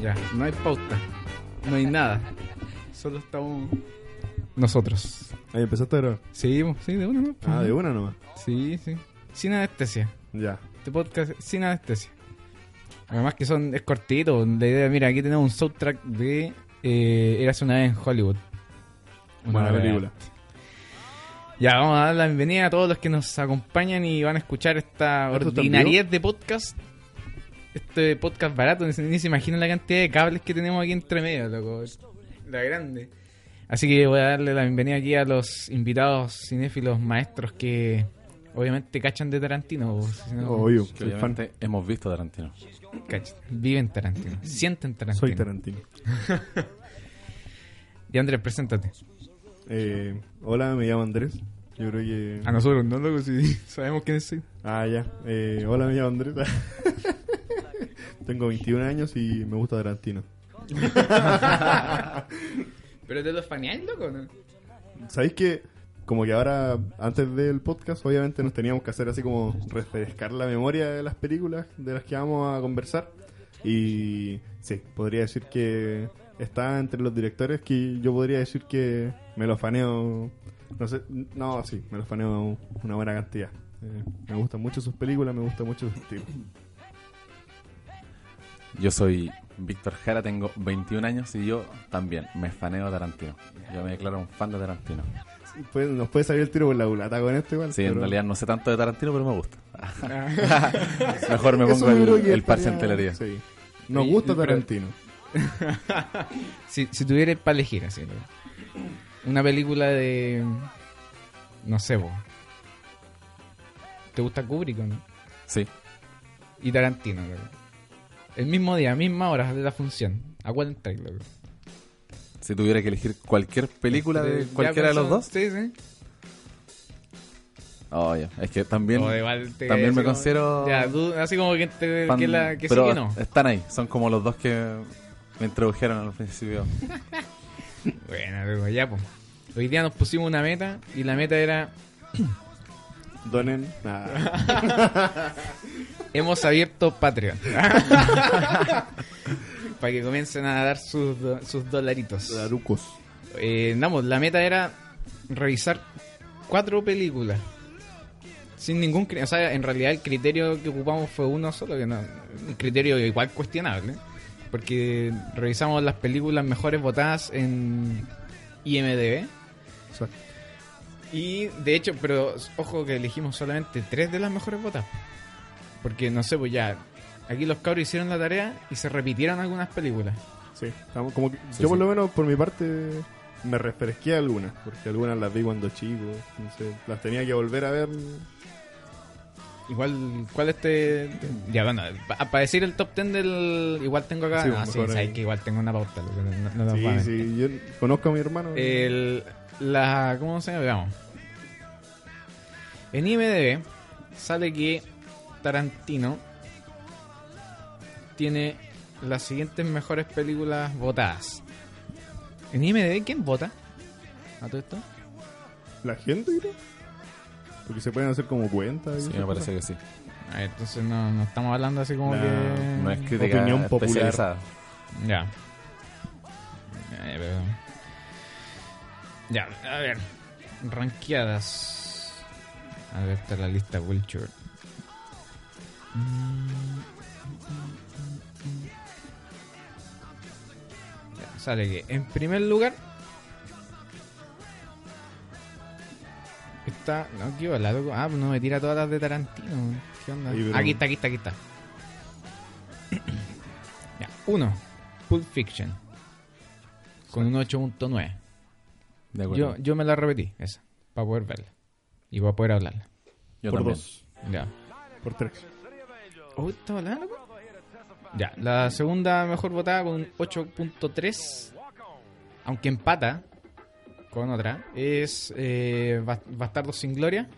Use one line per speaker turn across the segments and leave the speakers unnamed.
Ya, no hay pauta. No hay nada. Solo estamos nosotros.
Ahí empezaste a grabar.
Sí, sí, de una, ¿no?
Ah, de una nomás.
Sí, sí. Sin anestesia.
Ya.
Este podcast sin anestesia. Además que son es cortito. La idea, mira, aquí tenemos un soundtrack de eh, Eras una vez en Hollywood. Una
Buena película.
Ya, vamos a dar la bienvenida a todos los que nos acompañan y van a escuchar esta
¿Esto está en
ordinariedad de podcast. Este podcast barato, ni se, ni se imaginan la cantidad de cables que tenemos aquí entre medio, loco. La grande. Así que voy a darle la bienvenida aquí a los invitados cinéfilos maestros que obviamente cachan de Tarantino. si no,
Obvio,
Que obviamente hemos visto Tarantino.
cachan. Viven Tarantino. Sienten Tarantino.
Soy Tarantino.
Y Andrés, preséntate.
Eh, hola, me llamo Andrés. Yo creo que...
A nosotros, ¿no, loco? Si sabemos quién soy.
Ah, ya. Eh, hola, me llamo Andrés. Tengo 21 años y me gusta Tarantino.
¿Pero te lo faneáis, loco, no?
¿Sabéis que como que ahora, antes del podcast, obviamente nos teníamos que hacer así como refrescar la memoria de las películas de las que vamos a conversar? Y sí, podría decir que está entre los directores que yo podría decir que me lo faneo. No sé, no, sí, me lo faneo una buena cantidad. Eh, me gustan mucho sus películas, me gusta mucho su estilo.
Yo soy Víctor Jara, tengo 21 años y yo también me faneo Tarantino. Yo me declaro un fan de Tarantino.
Puede- nos puede salir el tiro por la culata con esto igual.
Sí, en realidad no sé tanto de Tarantino, pero me gusta.
Ah.
Mejor me pongo el, el parche en telería.
sí. Nos gusta
pero-
Tarantino.
Si, si tuvieras para elegir, así. Una película de. No sé, vos. ¿Te gusta Kubrick o no?
Sí,
Y Tarantino, loco. El mismo día, misma hora de la función. ¿A cuál entráis, loco?
si tuviera que elegir cualquier película de
Ya
cualquiera de los dos,
Sí, sí.
oh, es que también,
te-
también me
como-
considero
Ya, tú, así como que, te,
fan,
que, la, que sí
pero
que no.
están ahí, son como los dos que me introdujeron al principio.
Bueno, loco, ya, pues. Hoy día nos pusimos una meta y la meta era.
Donen.
Hemos abierto Patreon. Para que comiencen a dar sus, sus dolaritos.
Darucos.
Eh, vamos, la meta era revisar cuatro películas. Sin ningún O sea, en realidad el criterio que ocupamos fue uno solo, que no. Un criterio igual cuestionable. Porque revisamos las películas mejores votadas en IMDB.
Exacto.
Y de hecho, pero ojo que elegimos solamente tres de las mejores votadas. Porque no sé, pues ya. Aquí los cabros hicieron la tarea y se repitieron algunas películas.
Sí, estamos como que-
Sí,
yo por lo menos por mi parte me refresqué algunas, porque algunas las vi cuando chico, entonces las tenía que volver a ver.
Igual, ¿cuál este? Ya, bueno, para decir el top 10 del. Igual tengo acá.
Sí,
ah,
mejor
sí, sabes que igual tengo una pauta. No, no
Sí, sí, yo conozco a mi hermano.
El, la, ¿Cómo se llama? Veamos. En IMDB sale que Tarantino tiene las siguientes mejores películas votadas. ¿En IMDB quién vota? ¿A todo esto?
¿La gente, creo? Porque se pueden hacer como cuentas.
Sí, me parece
cosas.
que sí.
A ver, entonces no, no estamos hablando así como
No,
que...
No es crítica
Opinión popular.
Ya. Eh, Ya, a ver. Ranqueadas. A ver, está la lista. Ya, sale que en primer lugar está. No, qué bola, loco. Ah, no me tira todas las de Tarantino. ¿Qué onda?
Ahí, pero-
Aquí está, aquí está, aquí está. ya, uno. Pulp Fiction. Con un 8.9.
De acuerdo.
Yo, yo me la repetí, esa. Para poder verla. Y para poder hablarla.
Yo
por
también.
dos,
Ya.
por tres.
Oh, ¿está hablando, loco? Ya, la segunda mejor votada con un 8.3. Aunque empata con otra. Es eh, Bas- Bastardo sin Gloria.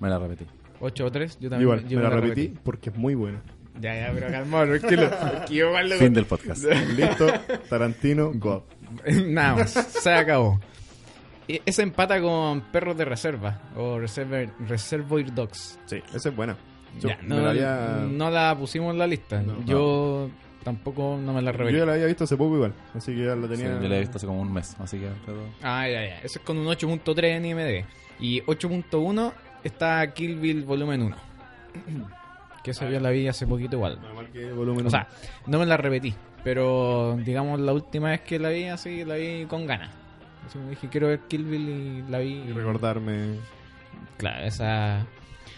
Me la repetí.
8 o 3. Yo también
Igual,
yo
me la repetí porque es muy buena.
Ya, ya, pero calmado, es que lo, que yo lo-
Fin del podcast.
Listo, Tarantino, God.
Nada más, se acabó. E- Esa empata con Perros de Reserva o Reservoir, Reservoir Dogs.
Sí, esa es buena. Yo
Ya, no,
la había-
no la pusimos en la lista.
No.
Yo tampoco no me la revelé.
Yo la había visto hace poco igual, así que ya la
Sí,
tenía.
yo la he visto hace como un mes, así que
Ah, ya, ya. Eso es con un 8.3 en IMDb. Y 8.1 está Kill Bill Volumen 1. Que esa yo la vi hace poquito igual.
Volumen
O sea, no me la repetí. Pero, digamos, la última vez que la vi así, la vi con ganas. Así me dije, quiero ver Kill Bill y la vi.
y recordarme
Claro, esa...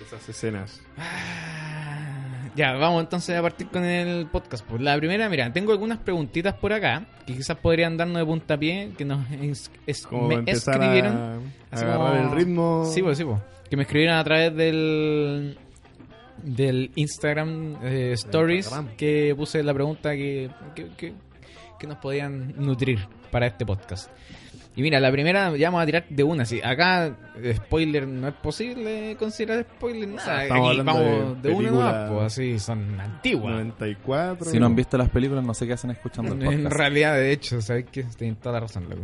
esas escenas.
Ah, Ya, vamos entonces a partir con el podcast. Pues la primera, mira, tengo algunas preguntitas por acá que quizás podrían darnos de puntapié, que nos es- es-
Como
me
empezar
escribieron.
a, a
así
agarrar
como-
el ritmo.
Sí, pues sí, pues. Que me escribieron a través del del Instagram eh, Stories
Instagram.
que puse la pregunta que, que, que- que nos podían nutrir para este podcast. Y mira, la primera ya vamos a tirar de una. Sí, acá, spoiler, no es posible considerar spoiler. nada.
estamos
Aquí
hablando
vamos
de
de, una más, pues así, son antiguas.
94.
Si no han visto las películas, no sé qué hacen escuchando el
En realidad, de hecho, sabes que tienen toda la razón, loco.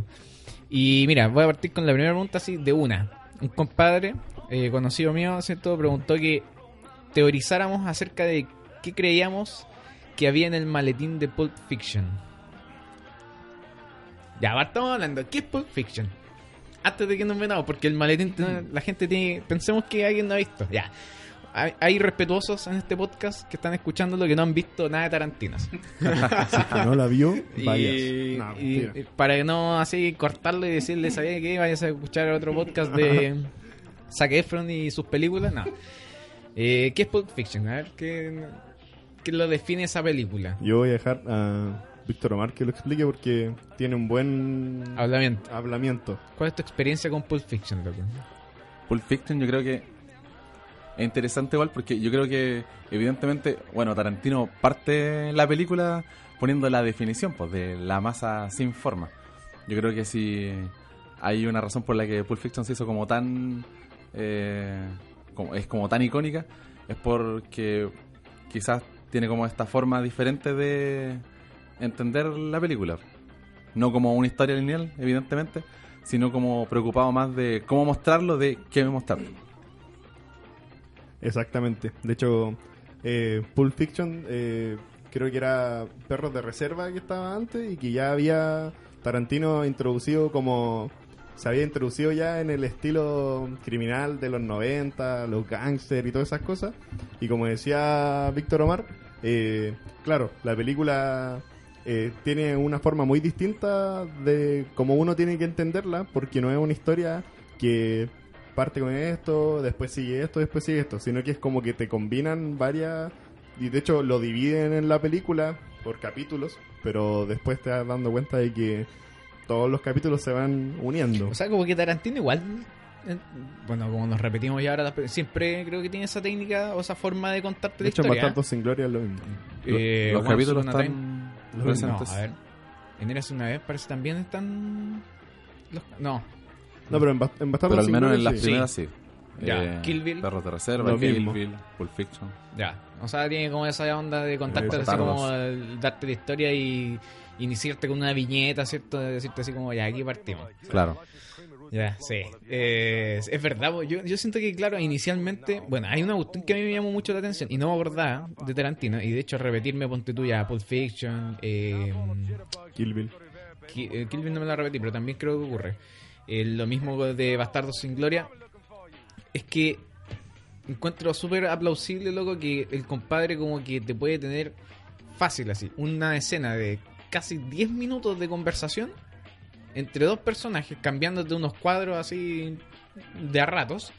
Y mira, voy a partir con la primera pregunta así de una. Un compadre, eh, conocido mío, ¿cierto? Preguntó que teorizáramos acerca de qué creíamos que había en el maletín de Pulp Fiction. Ya, ahora estamos hablando. ¿Qué es Pulp Fiction? Antes de que nos metamos, porque el maletín, la gente tiene. Pensemos que alguien no ha visto. Ya. Hay, hay respetuosos en este podcast que están escuchando lo que no han visto nada de Tarantino.
Si es que no la vio,
Y,
vayas. No,
y-
mentira.
y para que no así cortarlo y decirle, ¿sabía que Vayas a escuchar otro podcast de Zac Efron y sus películas. No. Eh, ¿Qué es Pulp Fiction? A ver, ¿qué, qué lo define esa película?
Yo voy a dejar a Víctor Omar que lo explique porque tiene un buen
Hablamiento.
hablamiento.
¿Cuál es tu experiencia con Pulp Fiction, loco?
Pulp Fiction yo creo que es interesante igual porque yo creo que evidentemente, bueno, Tarantino parte la película poniendo la definición pues de la masa sin forma. Yo creo que si hay una razón por la que Pulp Fiction se hizo como tan eh, como, es como tan icónica es porque quizás tiene como esta forma diferente de entender la película. No como una historia lineal, evidentemente, sino como preocupado más de cómo mostrarlo, de qué mostrarlo.
Exactamente. De hecho, eh, Pulp Fiction eh, creo que era Perros de Reserva que estaba antes y que ya había Tarantino introducido como... Se había introducido ya en el estilo criminal de los 90, los gangsters y todas esas cosas. Y como decía Víctor Omar, eh, claro, la película eh, tiene una forma muy distinta de cómo uno tiene que entenderla, porque no es una historia que parte con esto, después sigue esto, después sigue esto, sino que es como que te combinan varias y de hecho lo dividen en la película por capítulos, pero después te das dando cuenta de que todos los capítulos se van uniendo.
O sea, como que Tarantino igual... eh, Bueno, como nos repetimos ya ahora, siempre creo que tiene esa técnica o esa forma de contarte
de
la
hecho,
historia.
Bastardos sin Gloria es lo mismo.
Eh,
los capítulos
Upon
están
No,
presentes.
a ver. En Eras una vez parece también están... los- No,
No, pero en, Bast- en Bastardos
Pero al menos en las
sí.
primeras sí.
Ya,
Eh,
Kill Bill.
Perros de Reserva,
Lo
Kill
mismo.
Bill, Pulp Fiction.
Ya, o sea, tiene como esa onda de contarte
Eh,
así como el- darte la historia y iniciarte con una viñeta, ¿cierto? De decirte así como, ya, aquí partimos.
Claro.
Ya, sí. Eh, es verdad, yo, yo siento que, claro, inicialmente, bueno, hay una cuestión que a mí me llamó mucho la atención y no me acordaba de Tarantino, y de hecho repetirme, ponte tú ya, Pulp Fiction, eh,
Kill Bill.
Ki- eh, Kill Bill no me la repetí, pero también creo que ocurre. Eh, lo mismo de Bastardos sin Gloria. Es que encuentro súper aplausible, loco, que el compadre como que te puede tener fácil así. Una escena de casi 10 minutos de conversación entre dos personajes, cambiándote unos cuadros así de a ratos.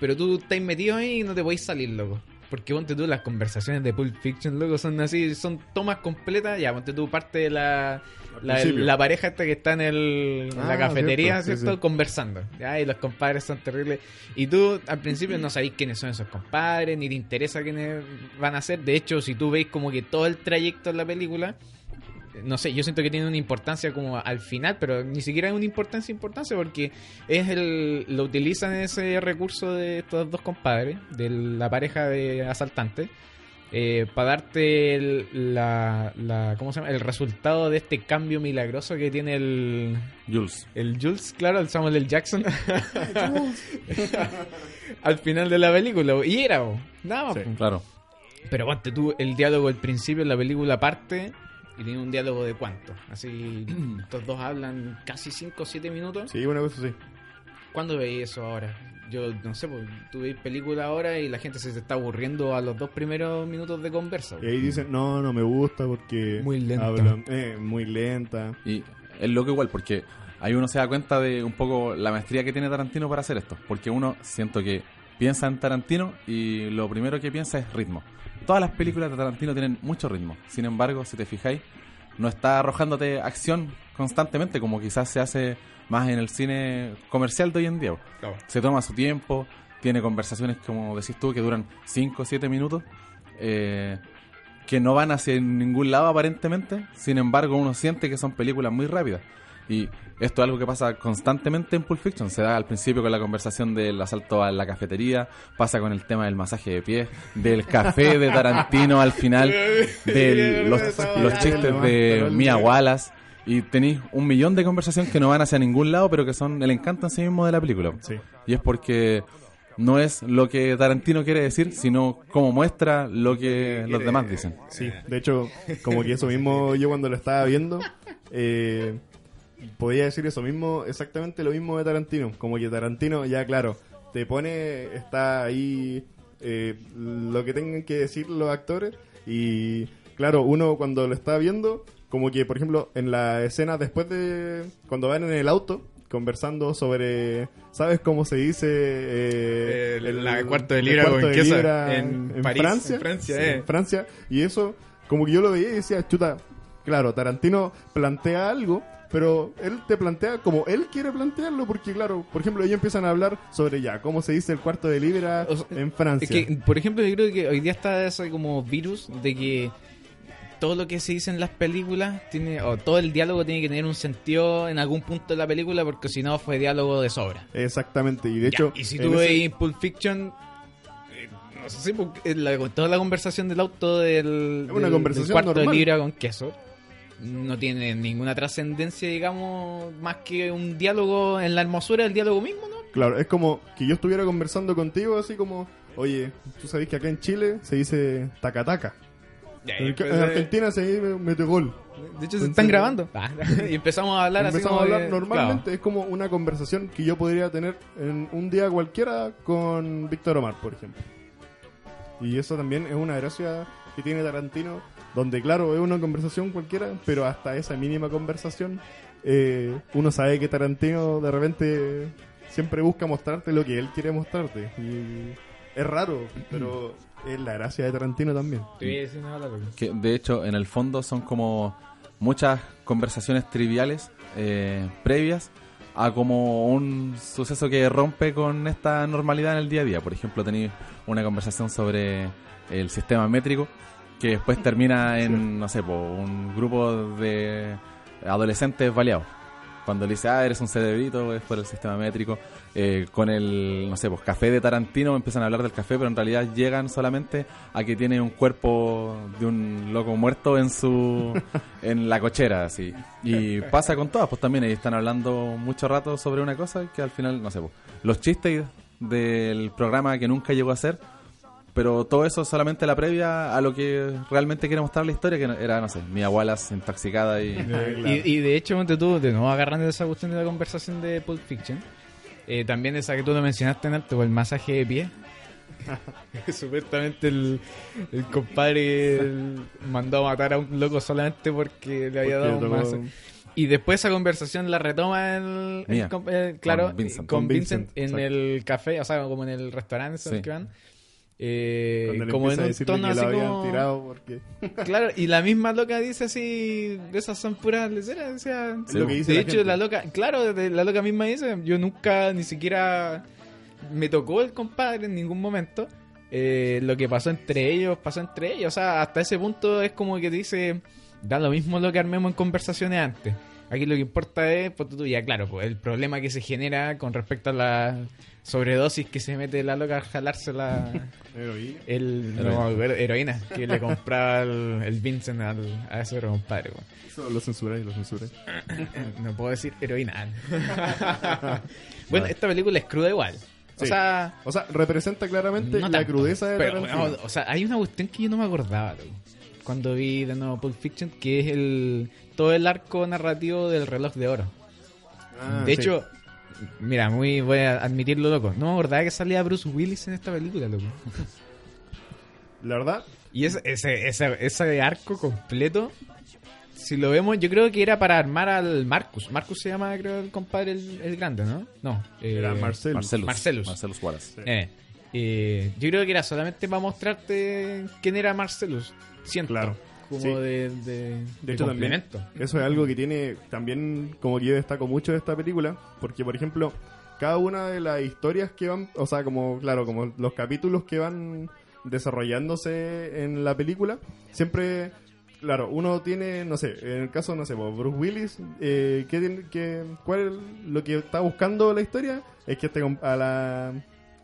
Pero tú estás metido ahí y no te podéis salir, loco. Porque ponte tú, las conversaciones de Pulp Fiction, loco, son así, son tomas completas. Ya, ponte tú parte de la, la, pareja esta que está en, el, en la
Ah,
cafetería,
cierto, sí,
¿cierto?
sí.
Conversando. Ya, y los compadres son terribles. Y tú al principio no sabéis quiénes son esos compadres, ni te interesa quiénes van a ser. De hecho, si tú veis como que todo el trayecto en la película, no sé, yo siento que tiene una importancia como al final, pero ni siquiera es una importancia importancia porque es el lo utilizan ese recurso de estos dos compadres, de la pareja de asaltantes, para darte el, la, la- ¿cómo se llama? el resultado de este cambio milagroso que tiene el,
Jules.
el Jules, claro, el Samuel L. Jackson. Al final de la película. Y era, nada más.
Sí.
po.
Claro.
Pero ponte tú, el diálogo al principio de la película parte y tiene un diálogo de cuánto. Así, estos dos hablan casi 5 o 7 minutos.
Sí, una cosa así.
¿Cuándo veis eso ahora? Yo no sé, pues tú veis película ahora y la gente se te está aburriendo a los dos primeros minutos de conversa.
Y ahí dicen, no, no me gusta porque...
Muy lenta.
hablan- eh, muy lenta.
Y es loco igual porque ahí uno se da cuenta de un poco la maestría que tiene Tarantino para hacer esto. Porque uno siento que piensa en Tarantino y lo primero que piensa es ritmo. Todas las películas de Tarantino tienen mucho ritmo. Sin embargo, si te fijáis, no está arrojándote acción constantemente como quizás se hace más en el cine comercial de hoy en día. Se toma su tiempo, tiene conversaciones, como decís tú, que duran 5 o 7 minutos. eh, que no van hacia ningún lado aparentemente, sin embargo uno siente que son películas muy rápidas. Y esto es algo que pasa constantemente en Pulp Fiction. Se da al principio con la conversación del asalto a la cafetería, pasa con el tema del masaje de pies, del café de Tarantino al final, de los, los chistes de Mia Wallace. Y tenéis un millón de conversaciones que no van hacia ningún lado, pero que son el encanto en sí mismo de la película.
Sí.
Y es porque no es lo que Tarantino quiere decir, sino cómo muestra lo que los demás dicen.
Sí, de hecho, como que eso mismo yo cuando lo estaba viendo, eh, podía decir eso mismo, exactamente lo mismo de Tarantino. Como que Tarantino, ya claro, te pone, está ahí eh, lo que tengan que decir los actores y claro, uno cuando lo está viendo, como que por ejemplo en la escena después de cuando van en el auto conversando sobre, ¿sabes cómo se dice? eh,
El- la cuarto de libra
cuarto
con
de
queso
libra
en París,
Francia,
en Francia,
Sí,
eh.
en Francia, y eso, como que yo lo veía y decía, chuta, claro, Tarantino plantea algo, pero él te plantea como él quiere plantearlo, porque claro, por ejemplo, ellos empiezan a hablar sobre ya, cómo se dice el cuarto de libra
O sea,
en Francia.
Es que, por ejemplo, yo creo que hoy día está ese como virus de que todo lo que se dice en las películas tiene, o todo el diálogo tiene que tener un sentido en algún punto de la película, porque si no fue diálogo de sobra.
Exactamente, y de
Ya,
hecho...
y si tú
ese-
Pulp Fiction, eh, no sé, porque la- toda la conversación del auto del,
Es una
del-
conversación
del cuarto
normal.
de libra con queso no tiene ninguna trascendencia, digamos, más que un diálogo en la hermosura del diálogo mismo, ¿no?
Claro, es como que yo estuviera conversando contigo así como, oye, tú sabes que acá en Chile se dice taca-taca. En,
pues,
en Argentina se dice mete gol.
De hecho, se están grabando. y empezamos a hablar así
Empezamos a hablar
de-
normalmente, es como una conversación que yo podría tener en un día cualquiera con Víctor Omar, por ejemplo. Y eso también es una gracia que tiene Tarantino, donde claro, es una conversación cualquiera, pero hasta esa mínima conversación, eh, uno sabe que Tarantino de repente siempre busca mostrarte lo que él quiere mostrarte. Y es raro, pero es la gracia de Tarantino también.
Que de hecho, en el fondo son como muchas conversaciones triviales eh, previas a como un suceso que rompe con esta normalidad en el día a día. Por ejemplo, tenéis una conversación sobre el sistema métrico que después termina en, no sé, po, un grupo de adolescentes baleados. Cuando le dice, ah, eres un cerebrito, es por el sistema métrico. Eh, con el, no sé, pues café de Tarantino empiezan a hablar del café, pero en realidad llegan solamente a que tiene un cuerpo de un loco muerto en su en la cochera, así. Y pasa con todas, pues también ahí están hablando mucho rato sobre una cosa que al final, no sé, pues, los chistes del programa que nunca llegó a ser, pero todo eso es solamente la previa a lo que realmente quiere mostrar la historia, que era, no sé, Mia Wallace intoxicada y...
Y, y de hecho, ponte tú, de nuevo agarrando esa cuestión de la conversación de Pulp Fiction, eh, también esa que tú lo mencionaste en alto, el masaje de pie. Supuestamente el, el compadre el- mandó a matar a un loco solamente porque le había
Porque
dado un masaje. Y después esa conversación la retoma el,
Mía.
eh, claro,
Con Vincent.
con
Con
Vincent,
Vincent,
en
exacto.
el café, o sea, como en el restaurante en el
Sí.
que van. Eh, como en un tono así como...
tirado porque...
Claro, y la misma loca dice así, esas son puras leceras, o sea,
Es lo que dice
de
la
hecho
gente.
la loca, claro, la loca misma dice, yo nunca ni siquiera me tocó el compadre en ningún momento. Eh, lo que pasó entre ellos, pasó entre ellos, o sea, hasta ese punto es como que dice, da lo mismo lo que armemos en conversaciones antes. Aquí lo que importa es, pues tú ya, claro, pues el problema que se genera con respecto a la sobredosis que se mete la loca al jalarse la
Heroína.
el, no, heroína que le compraba el, el Vincent al, a ese compadre. weón.
Eso lo censuré, lo censuré.
No puedo decir heroína. bueno, esta película es cruda igual. O
Sí.
sea,
O sea, representa claramente
no
la
tanto,
crudeza de
pero, bueno, o sea, hay una cuestión que yo no me acordaba, cuando vi de nuevo Pulp Fiction, que es el todo el arco narrativo del reloj de oro.
Ah,
de
sí.
hecho, mira, muy voy a admitirlo, loco. No me acordaba que salía Bruce Willis en esta película, loco.
la verdad,
Y ese, ese, ese, ese arco completo, si lo vemos, yo creo que era para armar al Marcus. Marcus se llama, creo, el compadre, el, el grande, ¿no? No. eh,
era Marcel.
Marcelus.
Marcelus.
Marcelus Wallace.
eh, eh, yo creo que era solamente para mostrarte quién era Marcelus. Siento.
Claro.
Como
Sí.
de, de,
De hecho, también,
complemento.
eso es algo que tiene también, como que yo destaco mucho de esta película, porque, por ejemplo, cada una de las historias que van, o sea, como, claro, como los capítulos que van desarrollándose en la película, siempre, claro, uno tiene, no sé, en el caso, no sé, pues, Bruce Willis, eh, ¿qué tiene, qué- ¿cuál lo que está buscando la historia? Es que este, a la,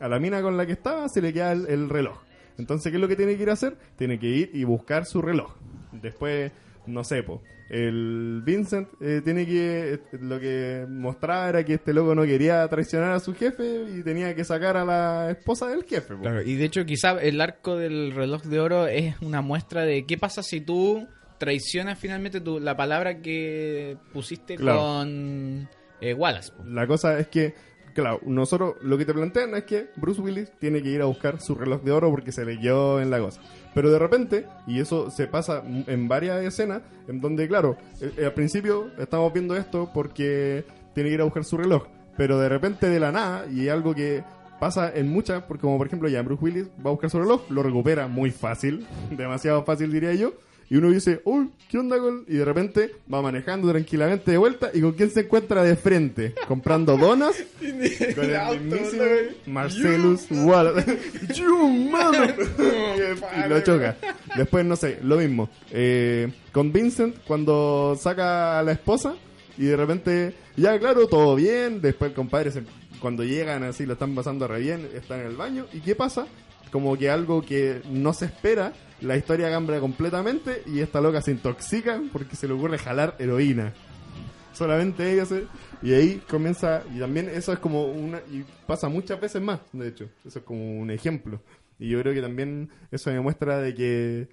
a la mina con la que estaba se le queda el, el reloj. Entonces, ¿qué es lo que tiene que ir a hacer? Tiene que ir y buscar su reloj. Después, no sé, po, el Vincent eh, tiene que. eh, Lo que mostraba era que este loco no quería traicionar a su jefe y tenía que sacar a la esposa del jefe. po.
Claro, y de hecho quizá el arco del reloj de oro es una muestra de qué pasa si tú traicionas finalmente tu, la palabra que pusiste
Claro.
con eh, Wallace. po.
La cosa es que, claro, nosotros lo que te plantean es que Bruce Willis tiene que ir a buscar su reloj de oro porque se le quedó en la cosa. Pero de repente, y eso se pasa en varias escenas, en donde, claro, eh, al principio estamos viendo esto porque tiene que ir a buscar su reloj. Pero de repente, de la nada, y algo que pasa en muchas, porque como por ejemplo ya Bruce Willis va a buscar su reloj, lo recupera muy fácil, demasiado fácil diría yo. Y uno dice, uy, ¿qué onda con...? Y de repente va manejando tranquilamente de vuelta y ¿con quién se encuentra de frente? Comprando donas con el mismísimo Marcelus Wallace. ¡Yu, mano! y lo choca. Después, no sé, lo mismo. Eh, con Vincent, cuando saca a la esposa y de repente, ya claro, todo bien. Después el compadre, se- cuando llegan así, lo están pasando re bien, están en el baño. ¿Y qué pasa? Como que algo que no se espera, la historia cambia completamente y esta loca se intoxica porque se le ocurre jalar heroína. Solamente ella se y ahí comienza y también eso es como una y pasa muchas veces más de hecho. Eso es como un ejemplo. Y yo creo que también eso demuestra de que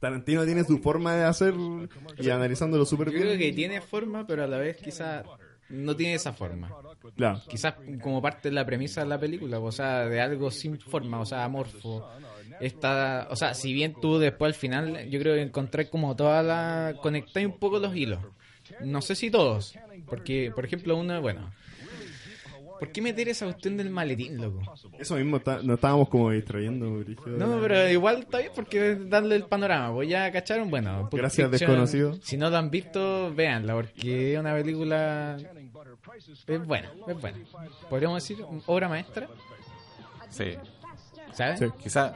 Tarantino tiene su forma de hacer y analizándolo súper
Yo
bien
creo que tiene forma, pero a la vez quizás no tiene esa forma.
claro.
Quizás como parte de la premisa de la película, o sea, de algo sin forma, o sea, amorfo. Esta, o sea, si bien tú después al final, yo creo que encontré como toda la... Conectáis un poco los hilos. No sé si todos, porque, por ejemplo, uno, bueno... ¿Por qué meter esa cuestión del maletín, loco?
eso mismo está- nos estábamos como distrayendo.
No, pero igual está bien porque darle el panorama. Pues ya cacharon, bueno. Pulp
Gracias,
Fiction,
desconocido.
Si no lo han visto, véanla porque es una película. Es buena, es buena. Podríamos decir, obra maestra,
Sí.
¿sabes?
Sí.
Quizá,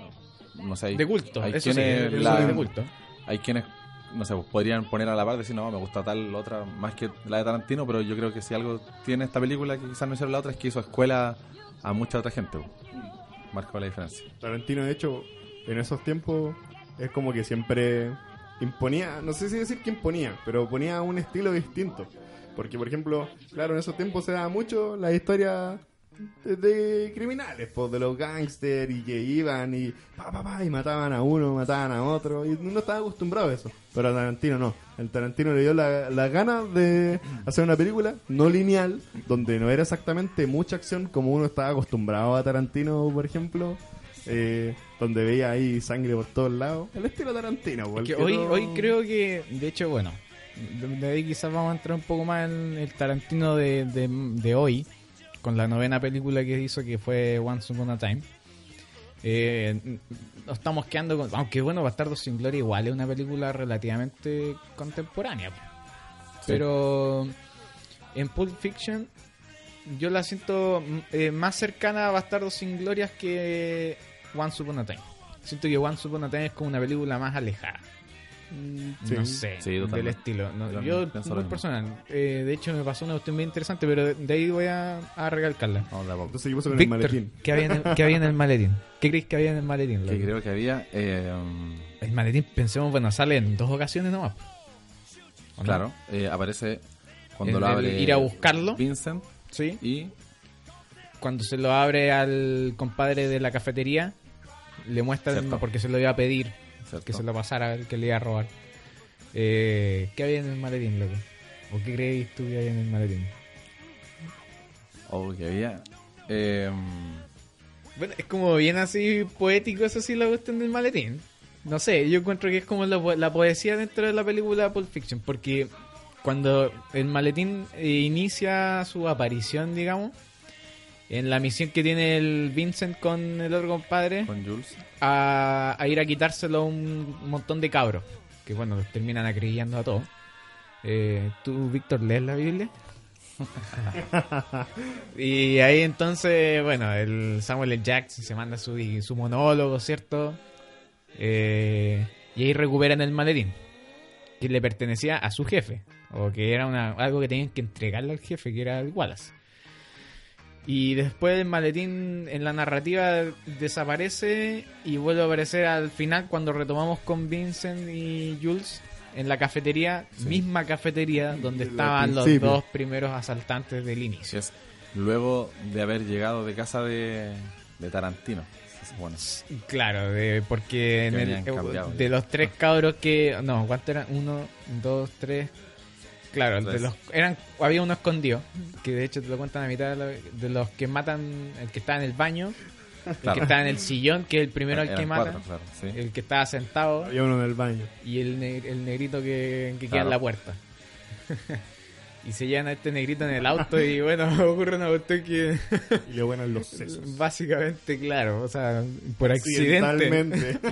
no sé. hay-
De culto,
hay
eso
quienes
eso
la-
sí, de culto.
Hay quienes, no sé, pues, podrían poner a la par decir, no, me gusta tal otra más que la de Tarantino, pero yo creo que si algo tiene esta película que quizás no hicieron la otra es que hizo escuela a mucha otra gente. pues. Marca la diferencia.
Tarantino, de hecho, en esos tiempos es como que siempre imponía, no sé si decir que imponía, pero ponía un estilo distinto. Porque, por ejemplo, claro, en esos tiempos se daba mucho la historia de, criminales, pues, de los gángsters y que iban y pa, pa, pa, y mataban a uno, mataban a otro, y uno estaba acostumbrado a eso. Pero a Tarantino no. El Tarantino le dio la, la gana de hacer una película no lineal, donde no era exactamente mucha acción como uno estaba acostumbrado a Tarantino, por ejemplo. eh, donde veía ahí sangre por todos lados. El estilo Tarantino, pues,
Que hoy,
no-
hoy creo que, de hecho, bueno, de, de ahí quizás vamos a entrar un poco más en el Tarantino de, de, de hoy, con la novena película que hizo que fue Once Upon a Time. Eh, nos estamos quedando con. Aunque bueno, Bastardos sin Gloria igual es una película relativamente contemporánea. Pero en Pulp Fiction yo la siento mm, eh, más cercana a Bastardos sin Glorias que Once Upon a Time. Siento que Once Upon a Time es como una película más alejada. Mm,
Sí.
No sé,
Sí,
del estilo. No,
Yo
muy personal. Eh, de hecho, me pasó una cuestión muy interesante, pero de, ahí voy a, a recalcarla.
Entonces, ¿qué pasó con
Víctor,
el maletín?
¿qué había, en el, qué había en el maletín? ¿Qué crees que había en el maletín?
Que creo que había. eh,
El maletín, pensemos, bueno, sale en dos ocasiones nomás. ¿O no?
claro, eh, aparece cuando
El
lo abre.
ir a buscarlo.
Vincent
Sí.
y.
Cuando se lo abre al compadre de la cafetería, le muestra, porque se lo iba a pedir, que se lo pasara, que le iba a robar. Eh, ¿Qué había en el maletín, loco? ¿O qué creéis tú que había en el maletín?
Oh, que había. eh,
Bueno, es como bien así poético eso sí la cuestión del maletín. No sé, yo encuentro que es como la, po- la poesía dentro de la película Pulp Fiction, porque cuando el maletín eh, inicia su aparición, digamos, en la misión que tiene el Vincent con el otro compadre,
con Jules.
a, a ir a quitárselo a un, un montón de cabros, que bueno, los terminan acribillando a todos. Eh, ¿Tú, Víctor, lees la Biblia? y ahí entonces, bueno, el Samuel L. Jackson se manda su, su monólogo, ¿cierto? Eh, y ahí recuperan el maletín, que le pertenecía a su jefe, o que era una, algo que tenían que entregarle al jefe, que era el Wallace. Y después el maletín en la narrativa desaparece y vuelve a aparecer al final cuando retomamos con Vincent y Jules en la cafetería, misma cafetería donde estaban los dos primeros asaltantes del inicio.
es luego de haber llegado de casa de, de Tarantino. supone.
Claro, de- porque en el,
cambiado,
de los tres cabros que... No, ¿cuántos eran? Uno, dos, tres... Claro, de
Tres.
los, eran, había uno escondido, que de hecho te lo cuentan a mitad de, la- de los que matan, el que está en el baño, el
Claro.
que está en el sillón, que es el primero al que mata.
cuatro, claro, sí.
el que estaba sentado
Había uno en el baño.
y el, ne- el negrito que, que queda
Claro.
en la puerta. y se llevan a este negrito en el auto y bueno, ocurre una cuestión que
Y le buenan los sesos.
básicamente, claro, o sea, por accidente.
Accidentalmente.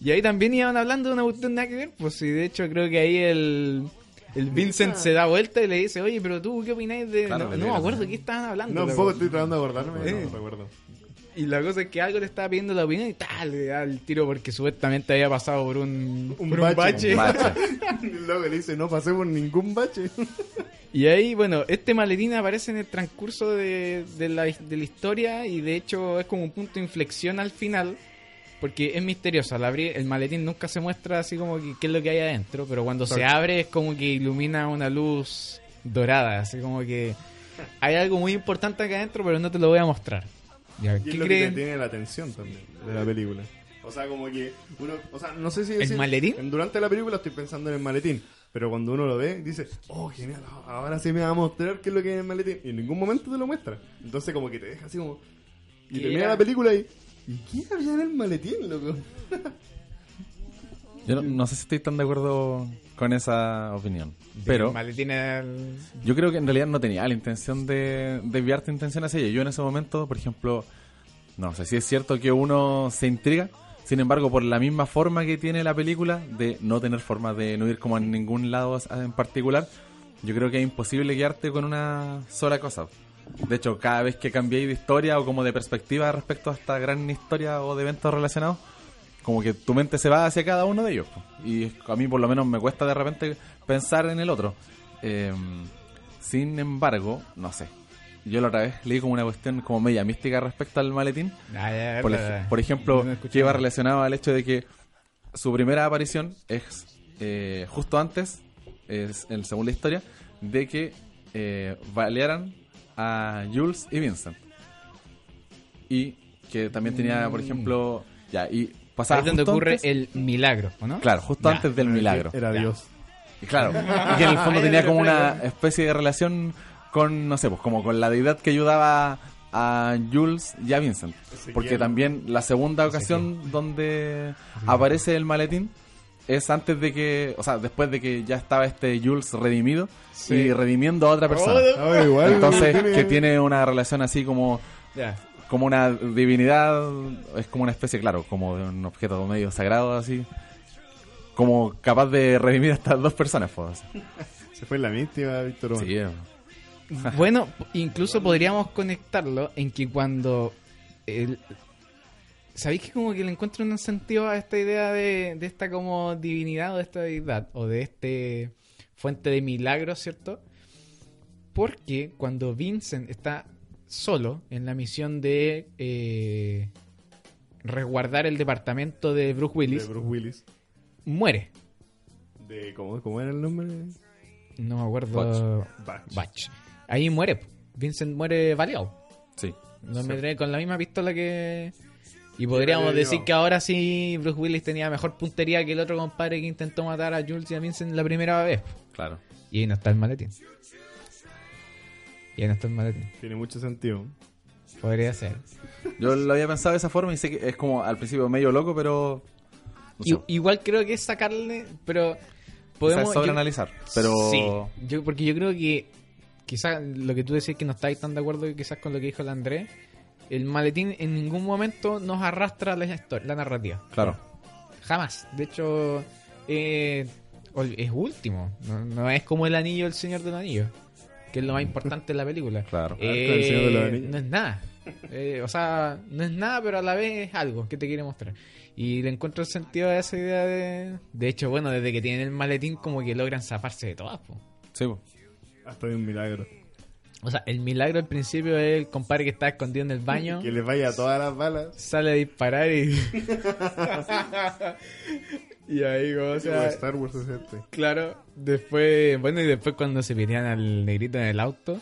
Y ahí también iban hablando de una cuestión nada que ver, pues y de hecho creo que ahí el, el Vincent se da vuelta y le dice, oye, pero tú, ¿qué opináis de...?
Claro,
no, me acuerdo de qué estaban hablando.
No, un poco estoy tratando de acordarme.
Eh.
No recuerdo.
Y la cosa es que algo le estaba pidiendo la opinión y tal, le da el tiro porque supuestamente había pasado por un,
Un
por
bache.
Bache.
Y luego le dice, no pasé por ningún bache.
Y ahí, bueno, este maletín aparece en el transcurso de, de la, de la historia y de hecho es como un punto de inflexión al final, porque es misterioso. Al abrir el maletín nunca se muestra así como que qué es lo que hay adentro, pero cuando se abre es como que ilumina una luz dorada, así como que hay algo muy importante acá adentro, pero no te lo voy a mostrar. Ya,
Y es
¿Qué
lo que te tiene la atención también de la película. O sea, como que uno, o sea, no sé si
¿El
decir-
maletín?
Durante la película estoy pensando en el maletín, pero cuando uno lo ve dice, "Oh, genial, ahora sí me va a mostrar qué es lo que hay en el maletín." Y en ningún momento te lo muestra. Entonces como que te deja así como y
¿Qué
termina
era?
la película y ¿y qué había en el maletín, loco?
Yo no, no sé si estoy tan de acuerdo con esa opinión. Pero
maletín era el-
yo creo que en realidad no tenía la intención de desviar tu intención hacia ella. Yo en ese momento, por ejemplo, no sé si es cierto que uno se intriga. Sin embargo, por la misma forma que tiene la película, de no tener forma de no ir como a ningún lado en particular, yo creo que es imposible quedarte con una sola cosa. De hecho, cada vez que cambiéis de historia o como de perspectiva respecto a esta gran historia o de eventos relacionados, como que tu mente se va hacia cada uno de ellos. Y a mí por lo menos me cuesta de repente pensar en el otro. Eh, sin embargo, no sé. Yo la otra vez leí como una cuestión como media mística respecto al maletín.
Ah, ya,
Por,
verdad.
ej- por ejemplo,
No
que iba relacionado al hecho de que su primera aparición es eh, justo antes, es en, según la historia, de que eh, balearan a Jules y Vincent. Y que también tenía, por
Mm.
ejemplo, ya, y pasaba
Ahí es donde ocurre
antes-
el milagro, ¿o no?
Claro, justo
Ya.
antes del milagro.
Era
Ya.
Dios.
Y claro, y que en el fondo tenía como una especie de relación con, no sé, pues como con la deidad que ayudaba a Jules y a Vincent. Porque también la segunda ocasión donde aparece el maletín es antes de que, o sea, después de que ya estaba este Jules redimido
Sí.
y redimiendo a otra persona.
Oh.
Entonces, que tiene una relación así como. Como una divinidad, es como una especie, claro, como de un objeto medio sagrado así. Como capaz de redimir a estas dos personas, pues.
Se fue en la mística, Víctor. Omar.
Sí, eh.
Bueno, incluso podríamos conectarlo en que cuando el- ¿Sabéis que como que le encuentro un sentido a esta idea de, de esta como divinidad o de esta deidad o de este fuente de milagros, ¿cierto? Porque cuando Vincent está solo en la misión de eh, resguardar el departamento de Bruce
De
Willis,
Bruce Willis.
muere.
De, ¿cómo, ¿Cómo era el nombre?
No me acuerdo.
Batch.
Batch. Ahí muere. Vincent muere baleado.
Sí.
No
Sí.
me trae con la misma pistola que. Y podríamos decir que ahora sí Bruce Willis tenía mejor puntería que el otro compadre que intentó matar a Jules y a Vincent la primera vez.
Claro.
Y ahí no está el maletín. Y ahí no está el maletín.
Tiene mucho sentido.
Podría ser.
Yo lo había pensado de esa forma y sé que es como al principio medio loco, pero. No sé,
I- igual creo que es sacarle. Pero.
quizás
Podemos.
sobreanalizar. Pero.
Sí, yo, porque yo creo que quizás lo que tú decías que no estáis tan de acuerdo quizás con lo que dijo el Andrés, el maletín en ningún momento nos arrastra la, historia, la narrativa.
Claro.
Jamás. De hecho, eh, es último. No, no es como el anillo del Señor del Anillo, que es lo más importante de la película.
Claro.
Eh,
el Señor de los Anillos.
no es nada. Eh, o sea, no es nada, pero a la vez es algo que te quiere mostrar. Y le encuentro el sentido a esa idea de... De hecho, bueno, desde que tienen el maletín como que logran zafarse de todas. po.
Sí, po.
Hasta de un milagro.
O sea, el milagro al principio es el compadre que está escondido en el baño.
Que les vaya todas las balas.
Sale a disparar y... y ahí, como
Tipo
sea...
de Star Wars este.
Claro, después, bueno, y después cuando se pelean al negrito en el auto,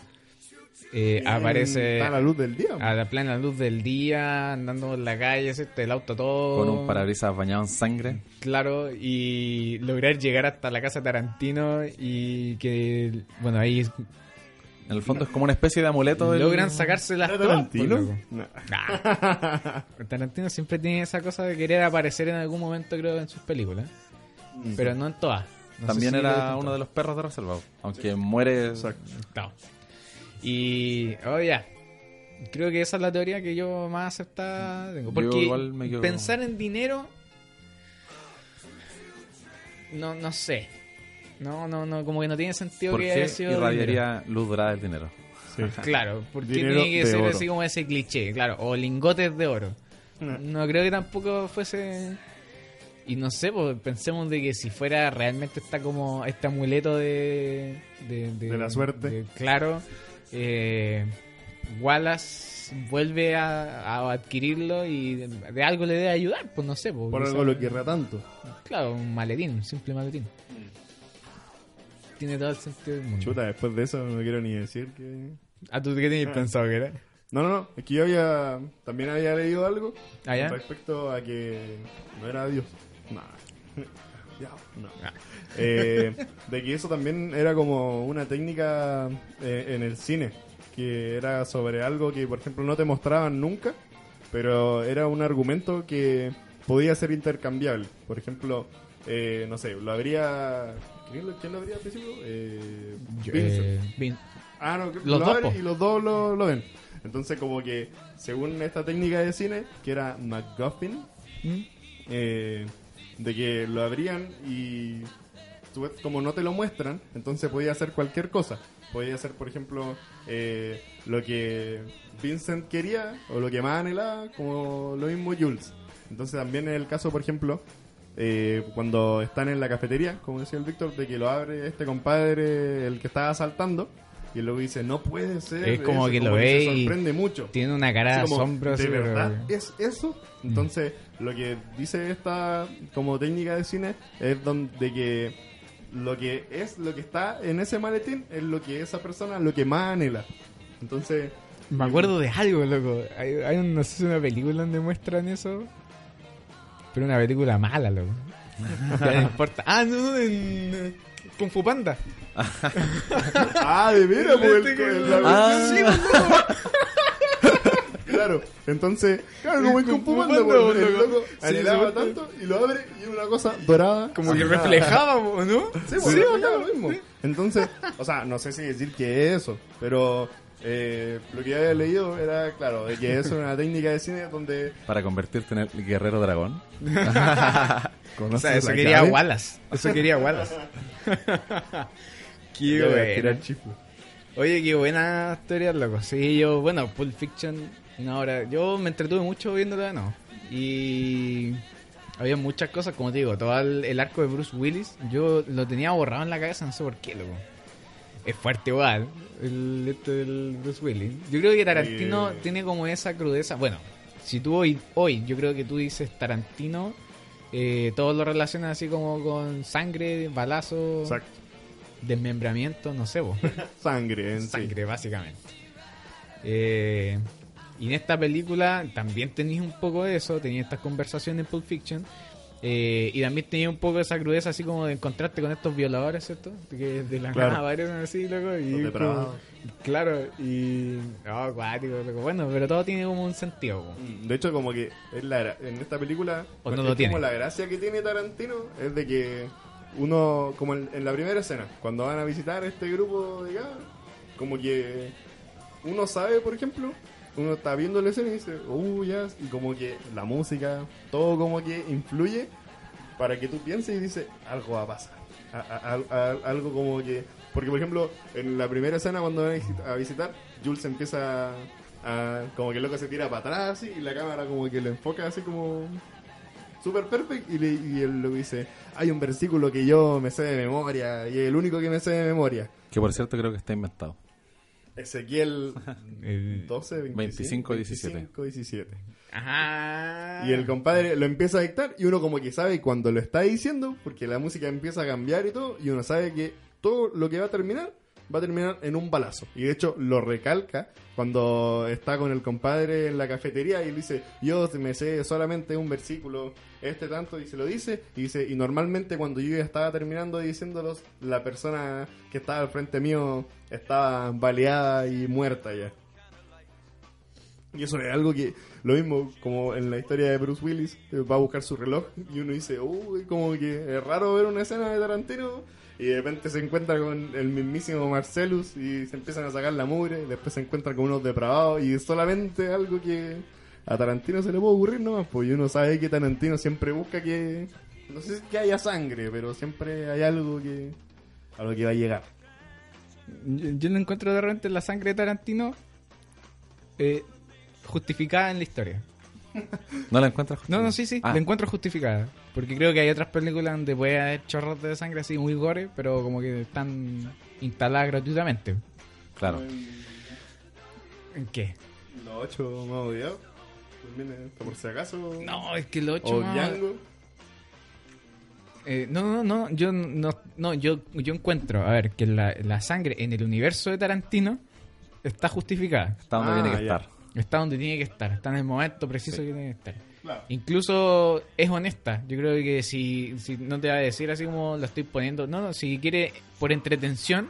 eh, aparece
a la luz del día.
a la plena luz del día, andando en la calle, ¿cierto? el auto todo.
Con un parabrisas bañado en sangre.
Claro, y lograr llegar hasta la casa de Tarantino y que, bueno, ahí
En el fondo es como una especie de amuleto. del-
logran sacarse las
¿Era
todas,
Tarantino?
pues.
No.
Nah. Tarantino siempre tiene esa cosa de querer aparecer en algún momento, creo, en sus películas, pero no en todas. No
También
si
era uno de los perros de reserva. Aunque muere.
Exacto.
No. Y, oh, ya. Creo que esa es la teoría que yo más aceptada tengo. Porque
igual me quedo-
pensar en dinero. No, no sé. No, no, no, como que no tiene sentido
¿Por
que
qué
haya sido. dinero.
irradiaría luz dorada del dinero?
Sí.
Claro, porque
Dinero
tiene que ser
oro.
así como ese cliché, claro, o lingotes de oro.
No.
No creo que tampoco fuese. Y no sé, pues pensemos de que si fuera realmente está como este amuleto de. De,
De la suerte.
de- claro, eh, Wallace vuelve a, a adquirirlo y de, de algo le debe ayudar, pues no sé. Pues,
Por algo lo querrá tanto.
Claro, un maletín, un simple maletín. Tiene todo el sentido del mundo.
Chuta, después de eso no quiero ni decir que...
¿A tú qué tenías pensado que era?
No, no, no. Es que yo había... También había leído algo
¿Ah, ya?
respecto a que no era Dios. No. Ya, no.
Ah.
Eh, de que eso también era como una técnica eh, en el cine, que era sobre algo que, por ejemplo, no te mostraban nunca, pero era un argumento que podía ser intercambiable. Por ejemplo, eh, no sé, lo habría... ¿Quién lo, quién lo al principio? Eh, Vincent.
Eh, Vin-
Ah, no,
Los
lo
dos,
y los dos lo, lo ven. Entonces, como que, según esta técnica de cine, que era MacGuffin,
¿Mm?
eh, de que lo abrían y tú- como no te lo muestran, entonces podía hacer cualquier cosa. Podía hacer, por ejemplo, eh, lo que Vincent quería o lo que más anhelaba, como lo mismo Jules. Entonces también en el caso, por ejemplo, eh, cuando están en la cafetería, como decía el Víctor, de que lo abre este compadre, el que estaba asaltando, y luego dice, no puede ser.
Es como
eso",
que lo
se
ve y
sorprende mucho.
Tiene una cara de
Así como,
asombro.
¿De
pero-
verdad es eso? Entonces, lo que dice esta como técnica de cine es donde que lo que es lo que está en ese maletín es lo que esa persona lo que más anhela. Entonces,
Me acuerdo de algo, loco. Hay, hay un- no sé si una película donde muestran eso. Pero una película mala, loco. No importa. Ah, no, no, en eh, Kung Fu Panda.
ah, de veras, pues, el- el- la-
Ah.
sí, Claro, entonces, claro, como en
Kung Fu
Panda, pues, el
loco. Sí,
anhelaba
sí,
tanto y lo abre y es una cosa dorada.
Como que reflejaba, ¿o ¿no?
Sí, pues, reflejaba lo mismo. Entonces, o sea, no sé si decir que es eso, pero eh, lo que yo había leído era, claro, de que eso es una técnica de cine donde
Para convertirte en el guerrero dragón.
O sea, eso quería
clave.
Wallace. Eso quería Wallace. qué
Ya voy a
bueno.
tirar chifle.
Oye, qué buena teoría, loco. Sí, yo, bueno, Pulp Fiction, una hora. Yo me entretuve mucho viéndola, no. Y había muchas cosas, como te digo, todo el, el arco de Bruce Willis, yo lo tenía borrado en la cabeza, no sé por qué, loco. Es fuerte igual, el, este del Bruce Willis. Yo creo que Tarantino tiene como esa crudeza. Bueno, si tú hoy, hoy yo creo que tú dices Tarantino, eh, todo lo relacionas así como con sangre, balazo,
Exacto.
desmembramiento, no sé, vos.
Sangre en sí.
sangre, básicamente. Eh, y en esta película también tenéis un poco de eso, tenía estas conversaciones en Pulp Fiction. Eh, y también tenía un poco esa crudeza así como de encontrarte con estos violadores, ¿cierto? Que de la
Claro.
nada aparecen así, loco. Y como- claro, y... Oh, acuático, loco. Bueno, pero todo tiene como un sentido. como.
De hecho, como que es la en esta película,
O no
es
lo tiene.
como la gracia que tiene Tarantino es de que uno, como en, en la primera escena, cuando van a visitar este grupo de cabros, como que uno sabe, por ejemplo, uno está viendo la escena y dice, uh, ya, y como que la música, todo como que influye para que tú pienses y dices, algo va a pasar. A- a- a- algo como que. Porque, por ejemplo, en la primera escena, cuando van a visi- a visitar, Jules empieza a. Como que el loco se tira para atrás así, y la cámara como que lo enfoca así como. Super perfecto. Y, le, y el loco dice: Hay un versículo que yo me sé de memoria, y el único que me sé de memoria.
Que por cierto creo que está inventado.
Ezequiel
El-
12, 25,
25, 17.
25, 17.
Ajá.
Y el compadre lo empieza a dictar y uno como que sabe cuando lo está diciendo, porque la música empieza a cambiar y todo, y uno sabe que todo lo que va a terminar va a terminar en un balazo. Y de hecho lo recalca cuando está con el compadre en la cafetería y le dice, yo me sé solamente un versículo, este tanto, y se lo dice, y dice, y normalmente cuando yo ya estaba terminando diciéndolos, la persona que estaba al frente mío estaba baleada y muerta ya. Y eso es algo que, lo mismo como en la historia de Bruce Willis, eh, va a buscar su reloj y uno dice, uy, como que es raro ver una escena de Tarantino y de repente se encuentra con el mismísimo Marcellus y se empiezan a sacar la mugre, después se encuentra con unos depravados y solamente algo que a Tarantino se le puede ocurrir nomás, pues uno sabe que Tarantino siempre busca que, no sé que haya sangre, pero siempre hay algo que, a lo que va a llegar.
Yo no encuentro de repente la sangre de Tarantino eh, justificada en la historia.
¿No la encuentras?
No, no, sí, sí,
Ah,
la encuentro justificada. Porque creo que hay otras películas donde puede haber chorros de sangre así muy gore, pero como que están instaladas gratuitamente.
claro.
¿En qué?
Los ocho más odiados, viene, por si acaso,
No, es que los
o
ocho más-
Django.
Eh, no, no, no, yo no, no, yo, yo encuentro, a ver, que la, la sangre en el universo de Tarantino está justificada.
Está donde
Ah,
tiene que
ya.
estar.
Está donde tiene que estar, está en el momento preciso
Sí.
que tiene que estar.
Claro.
Incluso es honesta. Yo creo que si, si no te va a decir así como lo estoy poniendo, no, no, si quiere por entretención,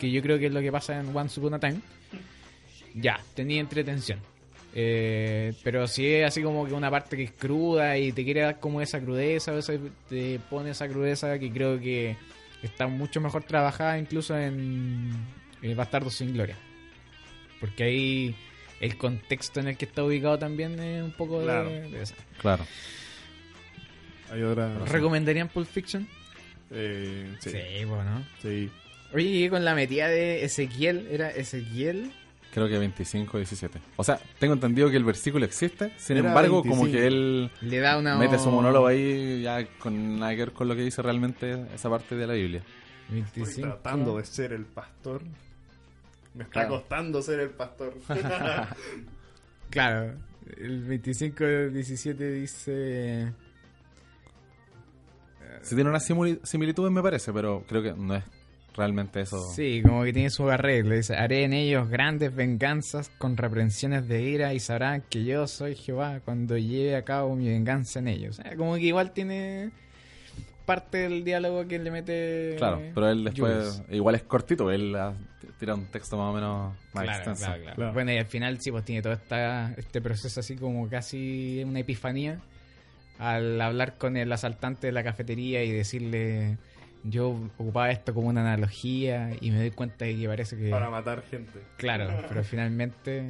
que yo creo que es lo que pasa en Once Upon a Time, ya, tenía entretención. Eh, pero si es así como que una parte que es cruda y te quiere dar como esa crudeza, o esa- te pone esa crudeza que creo que está mucho mejor trabajada incluso en, en Bastardo sin Gloria. Porque ahí el contexto en el que está ubicado también es un poco de-
Claro.
de, eso.
Claro.
Hay otra.
¿Recomendarían Pulp Fiction?
Eh, sí. sí.
bueno.
Sí.
Oye, llegué con la metida de Ezequiel, ¿era Ezequiel?
Creo que 25, 17. O sea, tengo entendido que el versículo existe. Sin
Era
embargo, como
25.
que él
Le da una...
mete su monólogo ahí ya con nada que ver con lo que dice realmente esa parte de la Biblia.
Estoy
25.
tratando de ser el pastor. Me está
Claro.
costando ser el pastor.
Claro, el 25 17 dice...
Sí tiene unas similitudes me parece, pero creo que no es realmente eso.
Sí, como que tiene su arreglo. Dice, haré en ellos grandes venganzas con reprensiones de ira y sabrán que yo soy Jehová cuando lleve a cabo mi venganza en ellos. Eh, como que igual tiene parte del diálogo que le mete...
Claro, pero él después
Jules.
igual es cortito, él ah, tira un texto más o menos más
Claro,
extenso.
claro, claro.
Claro.
Bueno, y al final sí, pues tiene todo esta, este proceso así como casi una epifanía al hablar con el asaltante de la cafetería y decirle yo ocupaba esto como una analogía y me doy cuenta de que parece que...
Para matar gente.
Claro, pero finalmente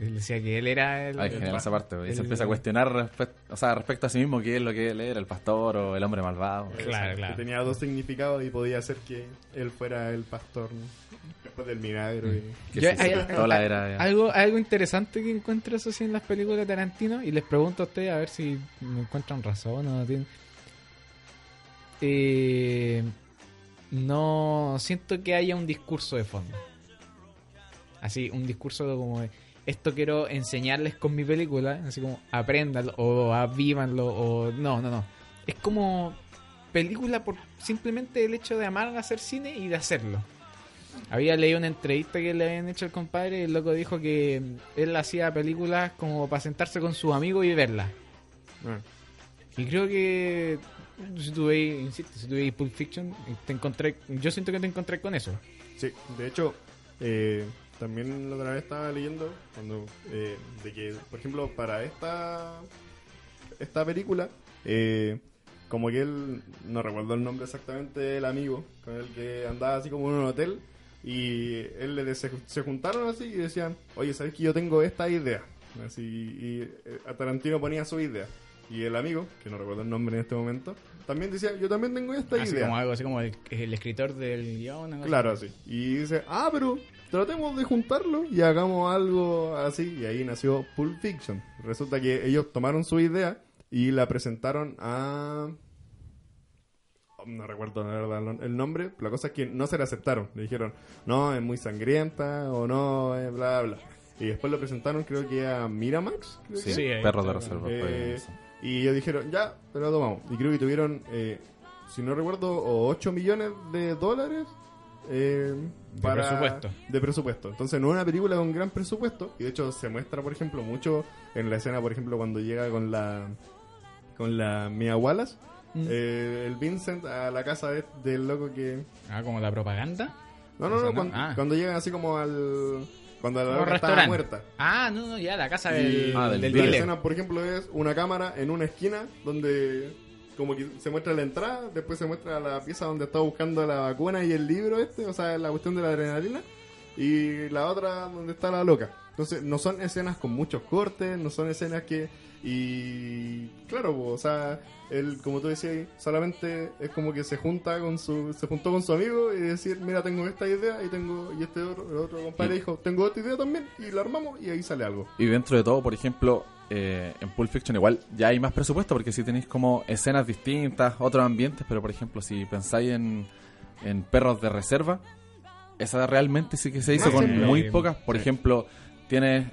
él decía que él era el...
Ay, genial esa parte, y se empieza a cuestionar o sea, respecto a sí mismo qué es lo que él era, el pastor o el hombre malvado.
Claro, claro.
Que tenía dos significados y podía ser que él fuera el pastor. ¿no? después del milagro. y-
Que
Yo-
sí, sí,
hay-
toda la era, ya.
Algo, algo interesante que encuentro eso sí en las películas de Tarantino y les pregunto a ustedes a ver si me encuentran razón o no tienen. Eh, no siento que haya un discurso de fondo. Así, un discurso como de, esto quiero enseñarles con mi película, así como apréndanlo o avívanlo o no, no, no. Es como película por simplemente el hecho de amar hacer cine y de hacerlo. Había leído una entrevista que le habían hecho al compadre y el loco dijo que él hacía películas como para sentarse con sus amigos y verlas.
Ah.
Y creo que si tú veis, insisto, si tú veis Pulp Fiction, te encontré, yo siento que te encontré con eso.
Sí, de hecho, eh, también la otra vez estaba leyendo cuando eh, de que, por ejemplo, para esta esta película, eh, como que él, no recuerdo el nombre exactamente del amigo con el que andaba así como en un hotel, y él le se, se juntaron así y decían, oye, ¿sabes que yo tengo esta idea? Así, y eh, a Tarantino ponía su idea. Y el amigo, que no recuerdo el nombre en este momento, también decía, yo también tengo esta
Así
idea.
como algo así como el, el escritor del guion. algo así.
Claro, así. Y dice, ah, pero tratemos de juntarlo y hagamos algo así. Y ahí nació Pulp Fiction. Resulta que ellos tomaron su idea y la presentaron a... No recuerdo la verdad el nombre. La cosa es que no se la aceptaron. Le dijeron, no, es muy sangrienta o no, eh, bla, bla. Y después lo presentaron creo que a Miramax. creo
Sí,
que.
Perros de reserva.
Eh, y ellos dijeron, ya, te lo tomamos. Y creo que tuvieron, eh, si no recuerdo, o 8 millones de dólares eh,
De presupuesto.
De presupuesto. Entonces no es una película con gran presupuesto. Y de hecho se muestra, por ejemplo, mucho en la escena, por ejemplo, cuando llega con la con la Mia Wallace.
Mm.
eh, el Vincent a la casa de- del loco que...
Ah, como la propaganda.
No, no, no,
no.
cuando,
Ah.
cuando llegan así como al... Cuando la loca estaba muerta.
Ah, no, no, ya, la casa
Y
del,
Ah, del
del
la escena, por ejemplo, es una cámara en una esquina donde como que se muestra la entrada, después se muestra la pieza donde está buscando la vacuna y el libro este, o sea, la cuestión de la adrenalina, y la otra donde está la loca. Entonces, no son escenas con muchos cortes, no son escenas que... Y claro, o sea, él, como tú decías, solamente es como que se junta con su... Se juntó con su amigo y decir, mira, tengo esta idea y tengo... Y este otro, el otro compadre dijo, tengo otra idea también, y la armamos y ahí sale algo.
Y dentro de todo, por ejemplo, eh, en Pulp Fiction igual ya hay más presupuesto porque si tenéis como escenas distintas, otros ambientes, pero por ejemplo, si pensáis en, en Perros de Reserva, esa realmente sí que se hizo
Ah,
con muy pocas. Por
Sí.
ejemplo, tienes...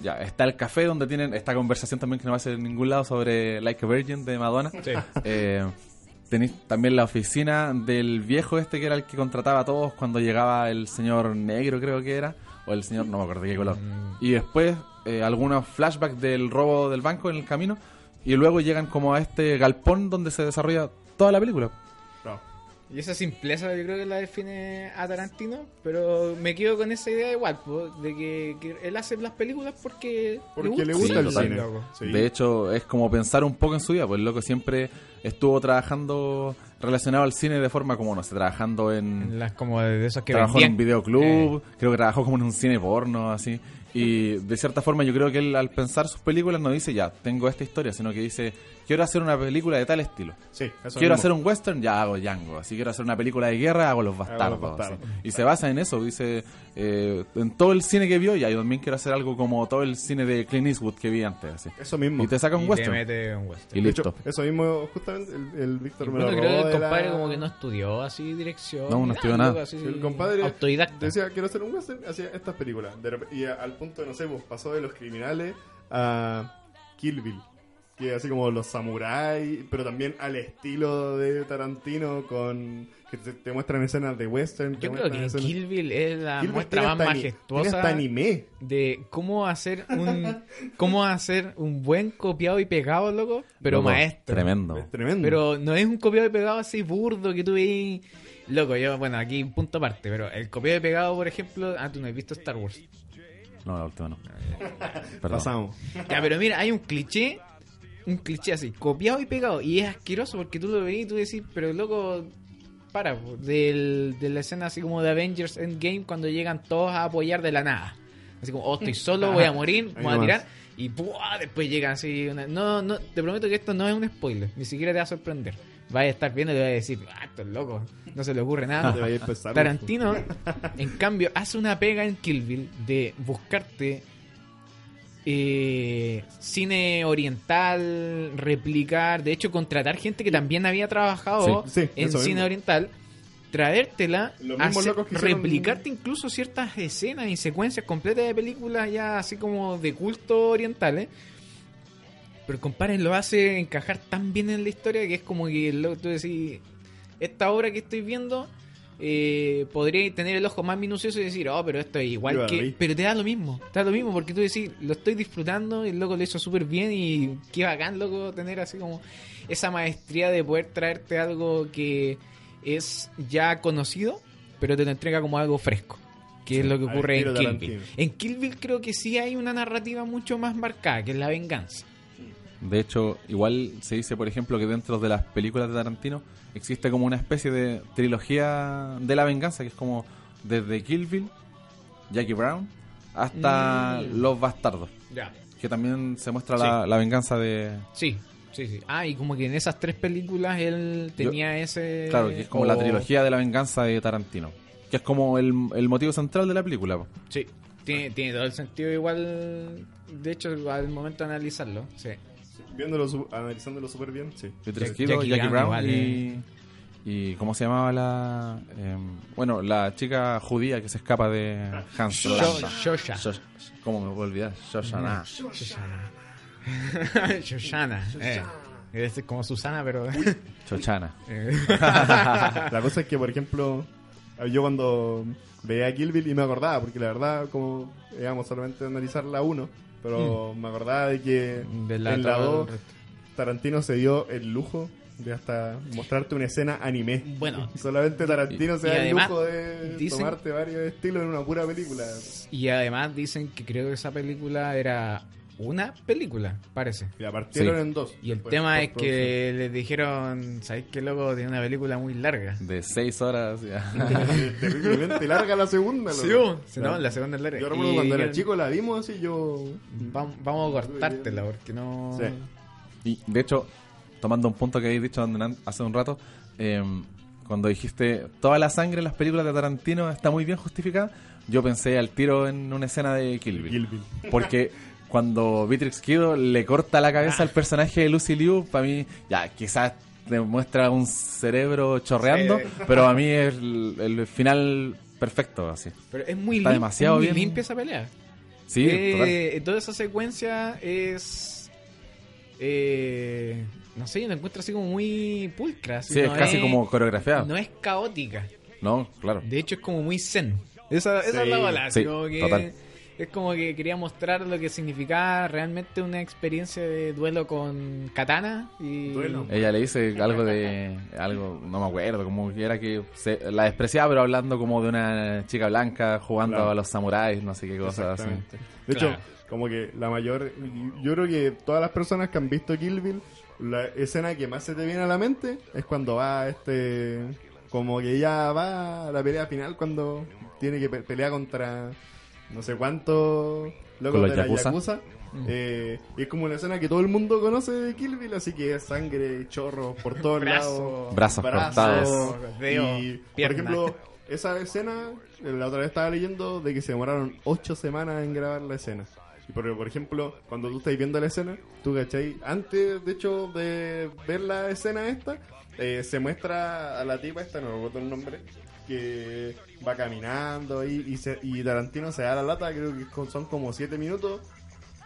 Ya, está el café donde tienen esta conversación también que no va a ser en ningún lado sobre Like a Virgin de Madonna.
Sí.
Eh, tenéis también la oficina del viejo este que era el que contrataba a todos cuando llegaba el señor negro, creo que era, o el señor, no me acuerdo de qué color. Y después eh, algunos flashbacks del robo del banco en el camino, y luego llegan como a este galpón donde se desarrolla toda la película.
No.
Y esa simpleza yo creo que la define a Tarantino, pero me quedo con esa idea igual, po, de que, que él hace las películas porque,
Porque le gusta el cine. Sí.
De hecho, es como pensar un poco en su vida, pues el loco siempre estuvo trabajando relacionado al cine de forma como, no sé, trabajando en...
En las como de esos que
trabajó en un videoclub, creo que trabajó como en un cine porno, así. Y de cierta forma yo creo que él al pensar sus películas no dice ya, tengo esta historia, sino que dice, quiero hacer una película de tal estilo.
Sí, eso
quiero
mismo.
hacer un western, ya hago Django. Así quiero hacer una película de guerra, hago Los Bastardos. Y se basa en eso, dice, eh, en todo el cine que vio, ya, yo también quiero hacer algo como todo el cine de Clint Eastwood que vi antes. Así.
Eso mismo.
Y te saca un
y te
western.
mete un western.
Y
De
listo.
hecho, eso mismo, justamente, el, el Víctor me lo
creo que el compadre
la-
como que no estudió así dirección.
No, no estudió nada.
así,
El compadre
autodidacta.
decía, quiero hacer un western, hacía estas películas. De y a- al punto, no sé, pues, pasó de los criminales a Kill Bill. Que así como los samuráis, pero también al estilo de Tarantino, con que te, te muestran escenas de western. te
Yo creo que
escenas-
Kill Bill es la
Bill
muestra más majestuosa
hasta anime.
de cómo hacer un cómo hacer un buen copiado y pegado, loco, pero
Loco,
maestro.
Tremendo.
Es tremendo.
Pero no es un copiado y pegado así burdo que tú veis. Loco, yo, bueno, aquí un punto aparte, pero el copiado y pegado, por ejemplo, ah, tú no has visto Star Wars.
No, la última no.
Pasamos.
Ya, pero mira, hay un cliché, un cliché así, copiado y pegado, y es asqueroso porque tú lo veis y tú decís, pero loco, para, del, de la escena así como de Avengers Endgame cuando llegan todos a apoyar de la nada. Así como, oh, estoy solo, voy a morir, voy a tirar, y ¡buah! después llegan así. una- No, no, te prometo que esto no es un spoiler, ni siquiera te va a sorprender. vaya a estar viendo y le va a decir, ah, esto es loco, no se le ocurre
Te
nada.
a
Tarantino, en cambio, hace una pega en Kill Bill de buscarte eh, cine oriental, replicar, de hecho, contratar gente que también había trabajado
Sí, sí,
en cine
mismo.
oriental, traértela, hacer- replicarte incluso ciertas escenas y secuencias completas de películas ya así como de culto orientales. Pero comparen, lo hace encajar tan bien en la historia que es como que lo, tú decís, esta obra que estoy viendo eh, podría tener el ojo más minucioso y decir, oh, pero esto es igual
Yo
que... Pero te da lo mismo, te da lo mismo porque tú decís, lo estoy disfrutando y el loco lo hizo súper bien y qué bacán, loco, tener así como esa maestría de poder traerte algo que es ya conocido, pero te lo entrega como algo fresco. Que es lo que ocurre en Kill. Bill. En Kill Bill creo que sí hay una narrativa mucho más marcada, que es la venganza.
De hecho, igual se dice, por ejemplo, que dentro de las películas de Tarantino existe como una especie de trilogía de la venganza, que es como desde Kill Bill, Jackie Brown, hasta
Mm.
Los Bastardos,
Ya.
que también se muestra la, la venganza de...
Sí, sí, sí. Ah, y como que en esas tres películas él tenía ese...
Claro, que es como la trilogía de la venganza de Tarantino, que es como el, el motivo central de la película. po.
Sí, tiene, tiene todo el sentido igual, de hecho, al momento de analizarlo. Sí.
Viéndolo, analizándolo súper bien, sí.
Peter
Jack-
Skido,
Jackie
Jackie,
Brown
Brown,
igual,
y, y... ¿Cómo se llamaba la...? em, bueno, la chica judía que se escapa de Hans.
Shosha.
Shosh- ¿Cómo me puedo olvidar? Shoshana.
Shoshana. Shoshana. Eh. Es como Susana, pero...
Chochana.
eh.
La cosa es que, por ejemplo, yo cuando veía Kill Bill y me acordaba, porque la verdad, como íbamos solamente a analizar la 1, pero me acordaba de que
De la
en la
todo-
2 Tarantino se dio el lujo de hasta mostrarte una escena anime.
Bueno,
Solamente Tarantino
Y-
se
y
da el lujo de
dicen-
tomarte varios estilos en una pura película.
y además dicen que creo que esa película era una película, parece.
Y la partieron
Sí.
en dos.
Y el
Después,
tema es que les dijeron, ¿sabéis qué loco? Tiene una película muy larga.
De seis horas. ya.
Terriblemente larga la segunda.
Sí,
loco.
sí, no, la segunda es larga.
Yo recuerdo
Y
cuando era chico la vimos así, yo...
Vamos, vamos a cortártela porque no...
Sí.
Y de hecho, tomando un punto que habéis dicho hace un rato, em, cuando dijiste toda la sangre en las películas de Tarantino está muy bien justificada, yo pensé al tiro en una escena de Kill Bill.
Kill Bill.
Porque cuando Beatrix Kido le corta la cabeza al personaje de Lucy Liu, para mí, ya, quizás demuestra un cerebro chorreando,
Sí.
pero a mí es el, el final perfecto, así.
Pero es muy,
Está
lim-
demasiado
es muy
bien.
limpia esa pelea.
Sí,
Eh, toda esa secuencia es... eh, no sé, yo la encuentro así como muy pulcra.
Sí, es casi como coreografiado.
No es caótica.
No, claro.
De hecho, es como muy zen. Esa, esa es la así
sí,
como que
total.
Es como que quería mostrar lo que significaba realmente una experiencia de duelo con katana. Y
Duelo.
Ella le dice algo de. algo No me acuerdo, como que era que se, la despreciaba, pero hablando como de una chica blanca jugando
Claro.
a los samuráis, no sé qué cosas así.
De
Claro.
hecho, como que la mayor. Yo creo que todas las personas que han visto Kill Bill, la escena que más se te viene a la mente es cuando va este. Como que ya va a la pelea final cuando tiene que pe- pelear contra no sé cuántos locos de la
Yakuza.
Yakuza.
Mm.
Eh, y es como una escena que todo el mundo conoce de Kill Bill, así que es sangre, chorros por todos
Brazo.
lados.
Brazos cortados.
y, por ejemplo, esa escena, eh, la otra vez estaba leyendo de que se demoraron ocho semanas en grabar la escena. Y por, por ejemplo, cuando tú estás viendo la escena, tú cachai, antes de hecho de ver la escena esta, eh, se muestra a la tipa esta, no recuerdo el nombre, que va caminando ahí y, se- y Tarantino se da la lata, creo que son como siete minutos,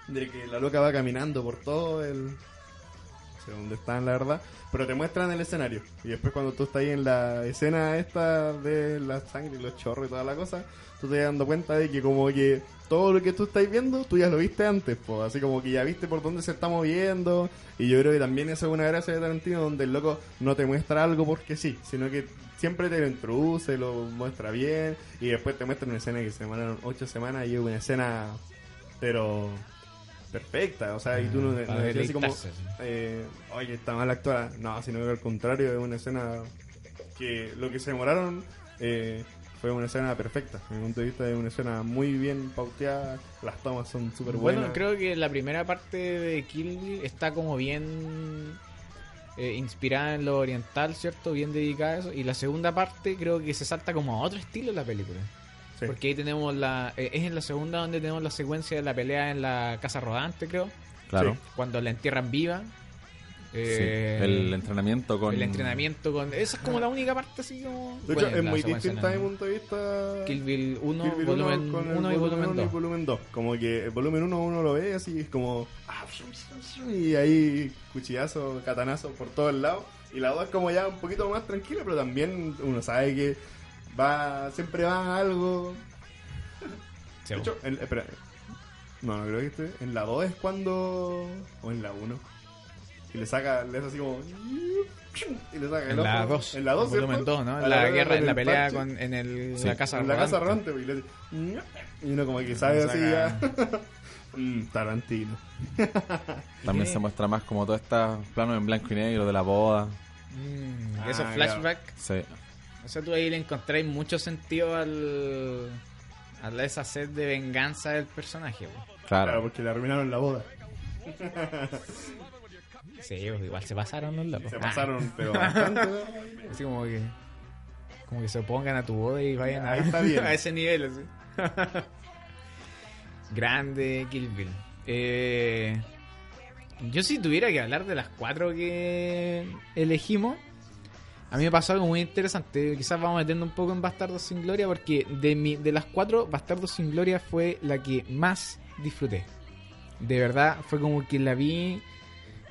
de que la loca va caminando por todo el... No sé dónde están, la verdad. Pero te muestran el escenario. Y después cuando tú estás ahí en la escena esta de la sangre y los chorros y toda la cosa, tú te vas dando cuenta de que como que todo lo que tú estás viendo, tú ya lo viste antes, pues. Así como que ya viste por dónde se está moviendo. Y yo creo que también esa es una gracia de Tarantino donde el loco no te muestra algo porque sí, sino que siempre te lo introduce, lo muestra bien. Y después te muestra una escena que se demoraron ocho semanas y es una escena, pero perfecta. O sea, y tú no, no
Para
decías así como, eh, oye, está mal actuada. No, sino que al contrario, es una escena que lo que se demoraron eh, fue una escena perfecta. Desde mi punto de vista es una escena muy bien pauteada, las tomas son súper buenas.
Bueno, creo que la primera parte de Kill Bill está como bien eh, inspirada en lo oriental, ¿cierto? Bien dedicada a eso. Y la segunda parte creo que se salta como a otro estilo en la película.
Sí.
Porque ahí tenemos la... eh, es en la segunda donde tenemos la secuencia de la pelea en la casa rodante, creo.
Claro.
Sí.
Cuando la entierran viva.
Sí,
Eh,
El entrenamiento con.
el entrenamiento con... Esa es como la única parte así como...
De hecho,
bueno,
es muy distinta desde mi punto de vista.
Kill Bill 1,
Kill Bill
volumen
uno con el
1 y volumen
uno
2.
volumen 2. Como que el volumen 1 uno lo ve así, es como. ah, Y ahí cuchillazo, catanazo por todos lados. Y la 2 es como ya un poquito más tranquila, pero también uno sabe que va siempre va a algo. De hecho, en, espera. No, no creo que esté. En la 2 es cuando. O en la 1. Y le saca, le hace así como. Y le saca el
En la. 2.
En la 2,
volumen 2, ¿no? En la guerra, en la
el
pelea
parche.
con, en el,
Sí.
la casa
en la casa
rodante.
pues, y, le hace, y uno como que sabe así ya. Mm, Tarantino.
También se muestra más como todos estos planos en blanco y negro de la boda.
Mm,
Ah,
esos flashbacks.
Sí.
O sea, tú ahí le encontráis mucho sentido al. a esa sed de venganza del personaje. po.
Claro,
Claro.
porque le arruinaron la boda.
Sí, pues, igual se pasaron los locos.
Se
Ah,
pasaron, pero bastante. ¿no?
así como que. Como que se opongan a tu boda y vayan a,
Ahí está bien.
a ese nivel. Así. Grande Kill Bill. Eh, yo si tuviera que hablar de las cuatro que elegimos, a mí me pasó algo muy interesante. Quizás vamos metiendo un poco en Bastardos sin Gloria, porque de, mi, de las cuatro, Bastardos sin Gloria fue la que más disfruté. De verdad, fue como que la vi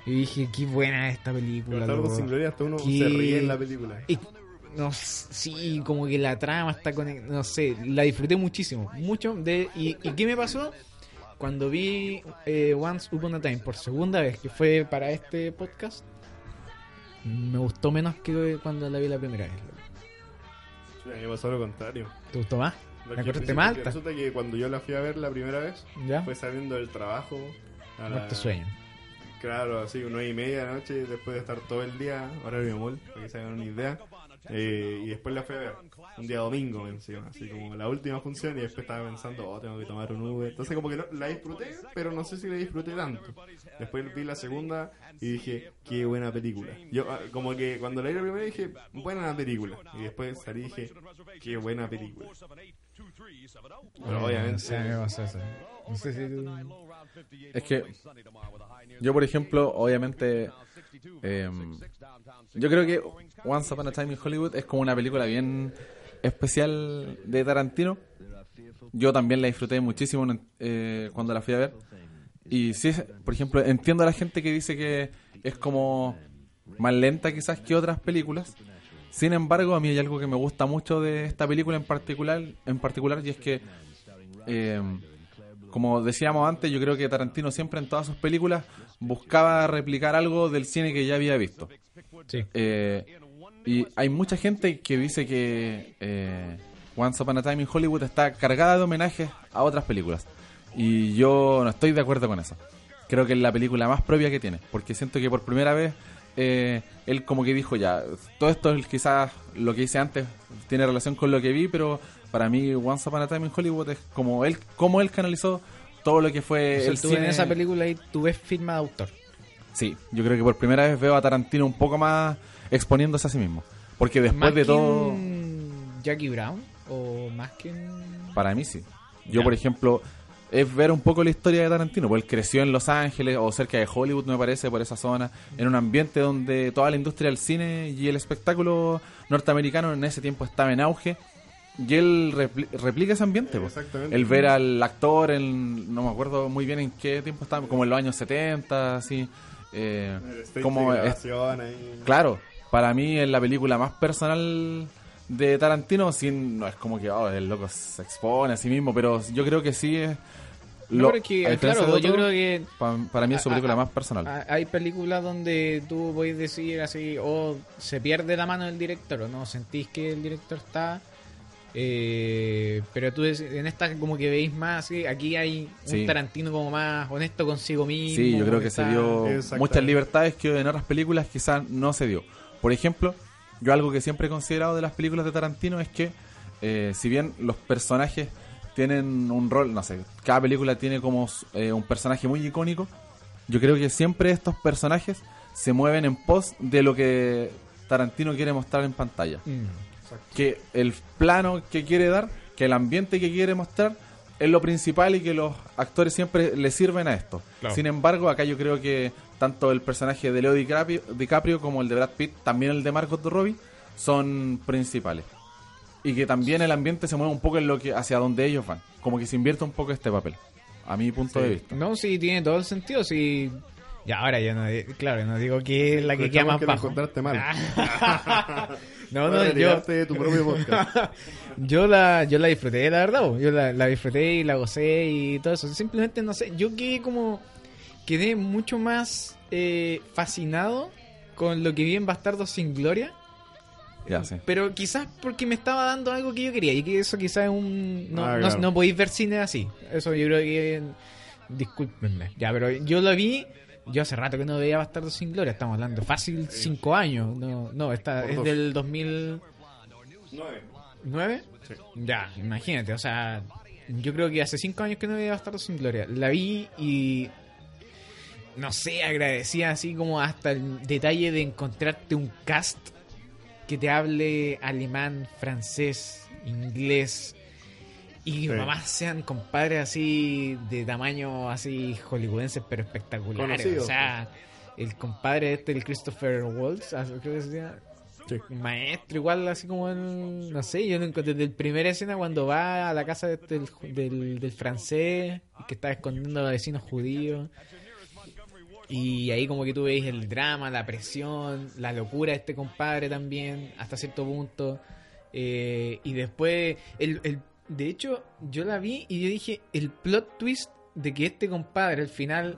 y dije, qué buena esta película.
Bastardos
loco".
sin gloria, hasta uno
¿Qué?
se ríe en la película.
Y, no s- sí, como que la trama está con no sé, la disfruté muchísimo, mucho de y, y qué me pasó cuando vi eh, Once Upon a Time por segunda vez, que fue para este podcast. Me gustó menos que cuando la vi la primera vez.
Sí, a mí me pasó lo contrario.
¿Te gustó más?
Lo
¿La
que
encontraste
principio-
más?
Resulta que cuando yo la fui a ver la primera vez,
¿Ya?
fue saliendo del trabajo. a la-
Muerto sueño.
Claro, así, nueve y media de la noche, después de estar todo el día, horario mall, para que se hagan una idea. Eh, y después la fui a ver, un día domingo encima, así como la última función, y después estaba pensando, oh, tengo que tomar un Uber. Entonces, como que no, la disfruté, pero no sé si la disfruté tanto. Después vi la segunda y dije, qué buena película. Yo, ah, como que cuando la vi la primera dije, buena película. Y después salí y dije, qué buena película. Pero
Eh,
obviamente.
sí. No sé si tú-
Es que yo, por ejemplo, obviamente, eh, yo creo que Once Upon a Time in Hollywood es como una película bien especial de Tarantino. Yo también la disfruté muchísimo eh, cuando la fui a ver. Y sí, por ejemplo, entiendo a la gente que dice que es como más lenta quizás que otras películas. Sin embargo, a mí hay algo que me gusta mucho de esta película en particular, en particular y es que eh, como decíamos antes, yo creo que Tarantino siempre en todas sus películas buscaba replicar algo del cine que ya había visto.
Sí.
Eh, y hay mucha gente que dice que eh, Once Upon a Time in Hollywood está cargada de homenajes a otras películas. Y yo no estoy de acuerdo con eso. Creo que es la película más propia que tiene. Porque siento que por primera vez eh, él como que dijo ya, todo esto es quizás lo que hice antes tiene relación con lo que vi, pero para mí Once Upon a Time in Hollywood es como él, como él canalizó todo lo que fue
O sea,
el
tú
cine.
en esa película ahí tú ves firma de autor.
Sí, yo creo que por primera vez veo a Tarantino un poco más exponiéndose a sí mismo. Porque después
¿Más
de
que
todo,
Jackie Brown o más que
para mí sí. Yo, por ejemplo, es ver un poco la historia de Tarantino, porque él creció en Los Ángeles o cerca de Hollywood, me parece, por esa zona, en un ambiente donde toda la industria del cine y el espectáculo norteamericano en ese tiempo estaba en auge. Y él repli- replica ese ambiente. po.
Exactamente.
El ver al actor, en, no me acuerdo muy bien en qué tiempo estaba, como en los años 70, así. eh, como
de
es-. Claro, para mí es la película más personal de Tarantino, sin, no es como que oh, el loco se expone a sí mismo, pero yo creo que sí es...
No, pero es que, claro,
de
yo
otro,
creo que
pa- para mí es su película más personal.
Hay películas donde tú puedes decir así, o se pierde la mano del director, o no sentís que el director está. Eh, pero tú en esta como que veis más, aquí hay un
Sí.
Tarantino como más honesto consigo mismo.
Sí, yo creo que se dio muchas libertades que en otras películas quizás no se dio. Por ejemplo, yo algo que siempre he considerado de las películas de Tarantino es que eh, si bien los personajes tienen un rol, no sé, cada película tiene como eh, un personaje muy icónico, yo creo que siempre estos personajes se mueven en pos de lo que Tarantino quiere mostrar en pantalla.
Mm.
Que el plano que quiere dar, que el ambiente que quiere mostrar es lo principal y que los actores siempre le sirven a esto.
Claro.
Sin embargo, acá yo creo que tanto el personaje de Leo DiCaprio, DiCaprio como el de Brad Pitt, también el de Margot Robbie, son principales. Y que también el ambiente se mueve un poco en lo que hacia donde ellos van. Como que se invierte un poco este papel. A mi punto
Sí.
de vista.
No, sí, tiene todo el sentido. Sí. Ya, ahora ya no. Claro, no digo que es la que queda más
que
bajo.
encontraste mal.
no, no, yo,
de tu propio podcast.
yo la, yo la disfruté, la verdad. bo. Yo la, la disfruté y la gocé y todo eso. Simplemente, no sé, yo quedé como. Quedé mucho más eh, fascinado con lo que vi en Bastardos sin Gloria.
Ya, sí.
Pero quizás porque me estaba dando algo que yo quería. Y que eso quizás es un. No,
Ah,
no-
claro.
no podéis ver cine así. Eso yo creo que. Discúlpenme. Ya, pero yo lo vi. Yo hace rato que no veía Bastardos sin Gloria. Estamos hablando fácil cinco años. No, no está, es
dos.
del 2009.
Nueve. Sí.
Ya, imagínate. O sea, yo creo que hace cinco años que no veía Bastardos sin Gloria. La vi y. No sé, agradecía así como hasta el detalle de encontrarte un cast que te hable alemán, francés, inglés y
Sí.
mamás sean compadres así de tamaño así hollywoodenses pero espectaculares. O sea, el compadre este, el Christopher Waltz, ah, creo que se llama,
Sí.
maestro igual así como el, no sé yo encontré desde la primera escena cuando va a la casa de este- del, del, del francés que está escondiendo a los vecinos judíos y ahí como que tú veis el drama la presión la locura de este compadre también hasta cierto punto Eh, y después el, el- de hecho yo la vi y yo dije el plot twist de que este compadre al final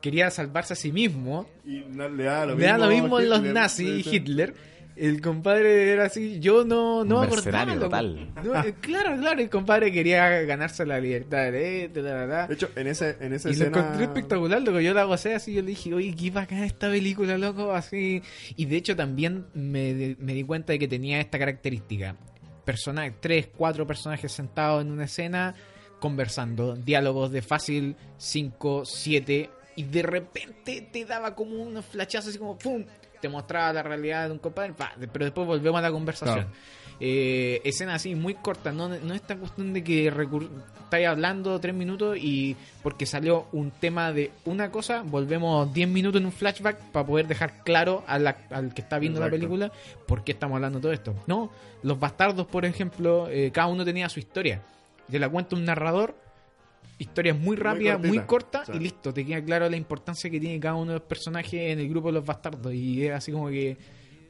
quería salvarse a sí mismo
Y no- le da lo
le da lo mismo en los nazis y. Hitler. El compadre era así, yo no, no acordaba.
total.
No, eh, claro, claro, el compadre quería ganarse la libertad de de la verdad.
De hecho, en, ese, en esa
Y lo
escena...
encontré espectacular, loco. Yo la gocé así, yo le dije, oye, qué bacán esta película, loco, así. Y de hecho también me, de- me di cuenta de que tenía esta característica. Persona, tres, cuatro personajes sentados en una escena, conversando, diálogos de fácil, cinco, siete, y de repente te daba como unos flashazos así como ¡pum! Te mostraba la realidad de un compadre, pa, pero después volvemos a la conversación. Eh, escena así muy corta, no, no es esta cuestión de que estáis hablando tres minutos y porque salió un tema de una cosa, volvemos 10 minutos en un flashback para poder dejar claro a la- al que está viendo la película por qué estamos hablando de todo esto. No, los bastardos, por ejemplo, eh, cada uno tenía su historia. Te la cuenta un narrador, historias muy rápidas, muy,
cortita.
cortas y listo, te queda claro la importancia que tiene cada uno de los personajes en el grupo de los bastardos y es así como que,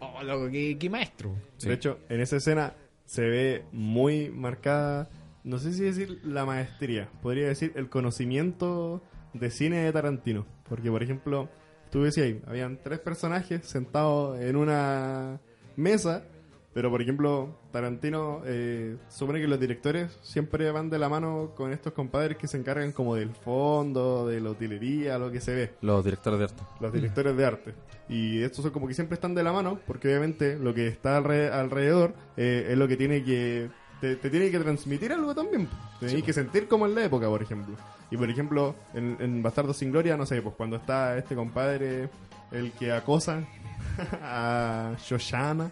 oh, loco, qué, maestro.
De hecho, en esa escena se ve muy marcada, no sé si decir la maestría, podría decir el conocimiento de cine de Tarantino. Porque, por ejemplo, tú decías habían tres personajes sentados en una mesa, pero, por ejemplo, Tarantino eh, supone que los directores siempre van de la mano con estos compadres que se encargan como del fondo, de la utilería, lo que se ve
Los directores de arte.
los directores de arte. Y estos son como que siempre están de la mano, porque obviamente lo que está alre- alrededor eh, es lo que tiene que. Te, te tiene que transmitir algo también. Tienes que sentir como en la época, por ejemplo. Y por ejemplo, en, en Bastardo sin Gloria, no sé, pues cuando está este compadre, el que acosa a Shoshana.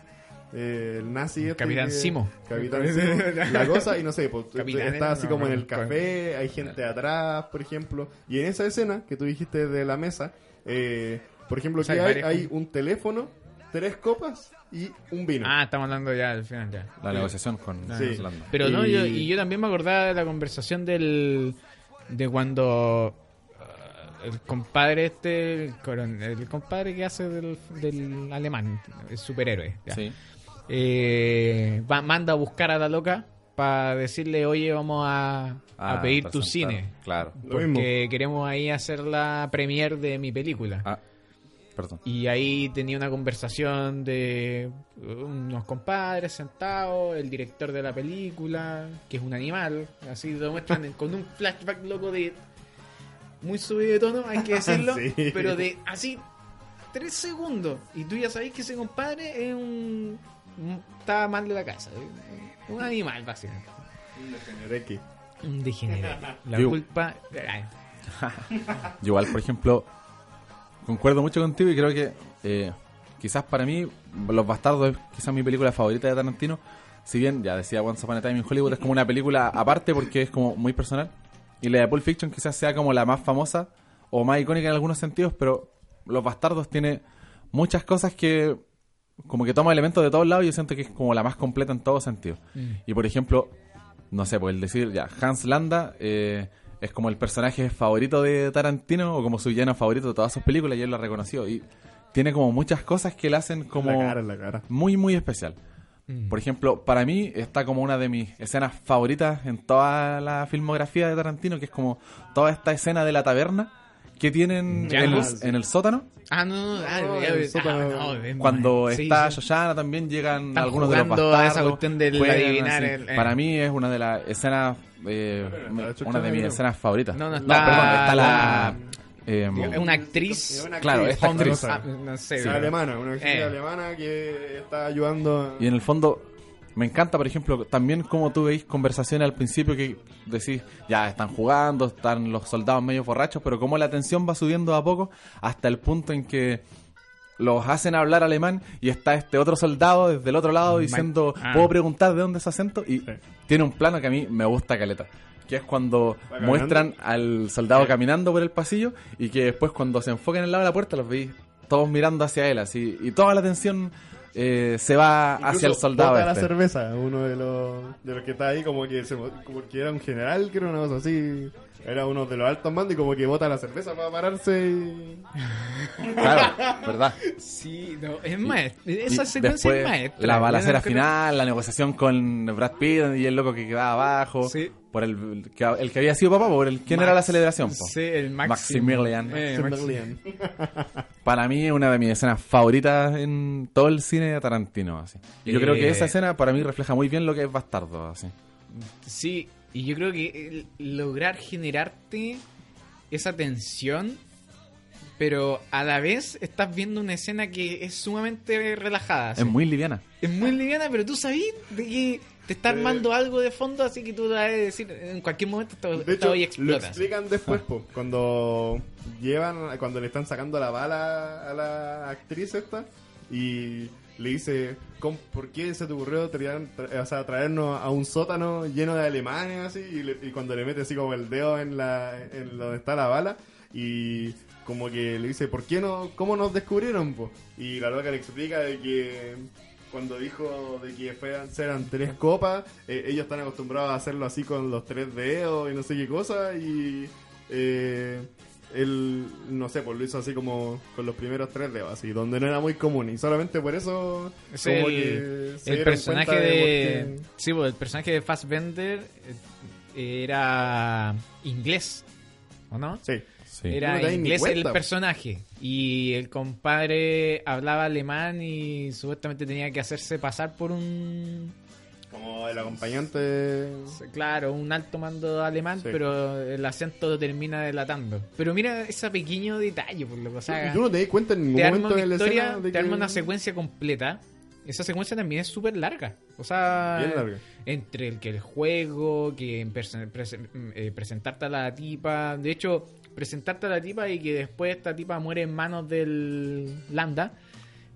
Eh, el nazi este
Capitán
que-
Simo.
Capitán Simo, la cosa y no sé pues, está así
no,
como en el café hay gente atrás por ejemplo y en esa escena que tú dijiste de la mesa eh, por ejemplo
O sea,
que
hay
hay,
varias
hay un teléfono tres copas y un vino
Ah, estamos hablando ya al final ya.
La
Sí.
negociación con
Sí.
Pero no,
Y-
yo, y yo también me acordaba de la conversación del de cuando uh, el compadre este, el, compadre que hace del, del alemán, el superhéroe, ya.
Sí.
Eh, va- manda a buscar a la loca para decirle, oye, vamos a, a
Ah,
pedir tu cine.
Claro.
Lo mismo.
Porque queremos ahí hacer la premier de mi película.
Ah, perdón.
Y ahí tenía una conversación de unos compadres sentados, el director de la película, que es un animal, así lo muestran con un flashback loco de muy subido de tono, hay que decirlo,
Sí.
pero de así tres segundos. Y tú ya sabés que ese compadre es un... está mal de la casa, eh, un animal básicamente.
X.
Un degenerado. La
Yo-
culpa...
Yo igual, por ejemplo, concuerdo mucho contigo y creo que eh, quizás para mí Los Bastardos es quizás mi película favorita de Tarantino. Si bien, ya decía Once Upon a Time in Hollywood, es como una película aparte porque es como muy personal. Y la de Pulp Fiction quizás sea como la más famosa o más icónica en algunos sentidos, pero Los Bastardos tiene muchas cosas que como que toma elementos de todos lados y yo siento que es como la más completa en todos sentidos. Y por ejemplo, no sé, pues el decir ya, Hans Landa eh, es como el personaje favorito de Tarantino o como su villano favorito de todas sus películas y él lo ha reconocido. Y tiene como muchas cosas que le hacen como
La cara, la cara.
muy, muy especial. Por ejemplo, para mí está como una de mis escenas favoritas en toda la filmografía de Tarantino, que es como toda esta escena de la taberna que tienen en, el,
sí.
en el sótano.
Ah, no, no, ah,
No,
ya,
el
ah,
sótano.
no, es
Cuando.
Sí,
está
sí.
Shoshana también llegan
Están
algunos de los bastardos.
a esa cuestión del
juegan
adivinar
así.
el- eh.
Para mí es una de las escenas, eh, una de mis escenas favoritas.
No, no,
perdón,
está
está la... eh,
Es una actriz.
Es una
Claro,
actriz
esta actriz.
Ah, no sé. Pero-
alemana, una actriz
Eh.
alemana que está ayudando.
Y en el fondo, me encanta, por ejemplo, también como tú veis conversaciones al principio que decís, ya están jugando, están los soldados medio borrachos, pero como la tensión va subiendo a poco hasta el punto en que los hacen hablar alemán y está este otro soldado desde el otro lado diciendo,
ah.
¿puedo preguntar de dónde es acento? Y
Sí.
tiene un plano que a mí me gusta caleta. Que es cuando muestran al soldado caminando por el pasillo y que después cuando se enfocan en el lado de la puerta los veis todos mirando hacia él así y toda la atención eh, se va
Incluso
hacia el soldado
bota la
este.
cerveza, uno de los, de los que está ahí, como que, se, como que era un general, era una cosa así. Era uno de los altos mandos y como que bota la cerveza para pararse y...
Claro, verdad.
Sí, no, es maestra. Esa
Y
secuencia
después,
es maestra.
La balacera
no creo-
final, la negociación con Brad Pitt y el loco que quedaba abajo.
Sí.
Por el, que, el que había sido papá, por el quién
Max-
era la celebración. po?
Sí, el Maxim-
Maximilian.
Eh,
Chamberlain.
Para mí es una de mis escenas favoritas en todo el cine de Tarantino. Así. Y yo
Eh,
creo que esa escena para mí refleja muy bien lo que es Bastardo. Así.
Sí, y yo creo que lograr generarte esa tensión, pero a la vez estás viendo una escena que es sumamente relajada.
Es muy liviana.
Es muy liviana, pero tú sabes de que te está
Sí.
armando algo de fondo, así que tú vas a decir, en cualquier momento esta,
De hecho,
olla
lo explican después, po, cuando llevan, cuando le están sacando la bala a la actriz esta y le dice, "¿Cómo- ¿por qué se te ocurrió traer- tra- o sea, traernos a un sótano lleno de alemanes así? Y, le- y cuando le mete así como el dedo en, la, en donde está la bala y como que le dice, ¿por qué no, cómo nos descubrieron? Po? Y la loca le explica de que cuando dijo de que eran tres copas, eh, ellos están acostumbrados a hacerlo así con los tres dedos y no sé qué cosa, y eh, él, no sé, pues lo hizo así como con los primeros tres dedos, así, donde no era muy común, y solamente por eso
Es
como
el,
que se
el
dieron
personaje de, sí, pues, el personaje de Fassbender eh, era inglés, ¿o no?
Sí.
Sí.
Era
No
inglés el personaje y el compadre hablaba alemán y supuestamente tenía que hacerse pasar por un
Como el acompañante...
claro, un alto mando alemán,
Sí.
pero el acento lo termina delatando. Pero mira ese pequeño detalle, por lo que o sea,
y tú no te das cuenta en ningún momento de la
historia,
de
te
que-
una secuencia completa. Esa secuencia también es súper larga. O sea,
Bien larga.
entre el que el juego, que prese- eh, presentarte a la tipa. De hecho, presentarte a la tipa y que después esta tipa muere en manos del Landa.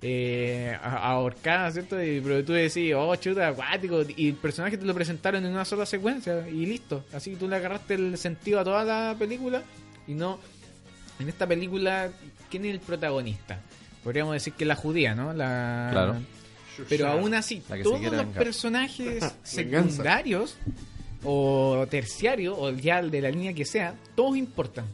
Eh, ahorcada, ¿cierto? Y, pero tú decís, oh, chuta, acuático. Y el personaje te lo presentaron en una sola secuencia y listo. Así que tú le agarraste el sentido a toda la película y no. En esta película, ¿quién es el protagonista? Podríamos decir que la judía, ¿no? La...
Claro.
Pero aún así,
La que se
todos los
vengar.
personajes secundarios o terciarios o ya de la línea que sea, todos importan.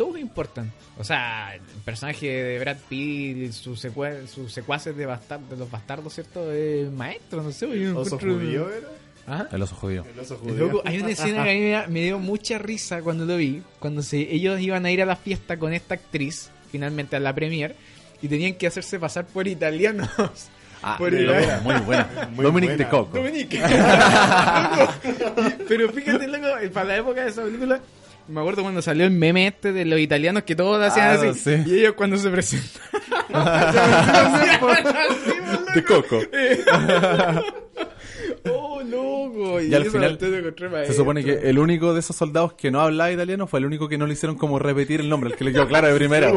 Todos importan. O sea, el personaje de Brad Pitt, sus, secue- sus secuaces de, bastar- de los bastardos, ¿cierto? Es maestro, no sé. yo
¿Oso
encuentro-
judío era?
Ajá.
El oso judío.
El oso judío.
Loco, hay una escena que a mí me, dio mucha risa cuando lo vi. Cuando se, ellos iban a ir a la fiesta con esta actriz, finalmente a la premier, y tenían que hacerse pasar por italianos.
Ah,
Por el-
loco, muy buena.
Muy
Dominic
buena.
de Coco.
Dominique. Pero fíjate, loco, para la época de esa película, me acuerdo cuando salió el meme este de los italianos que todos hacían
Ah,
así.
sí.
Y ellos cuando se presentan.
De Coco.
Oh, loco.
Y al
eso
final, Se supone que el único de esos soldados que no hablaba italiano fue el único que no le hicieron como repetir el nombre, el que le quedó claro de primera.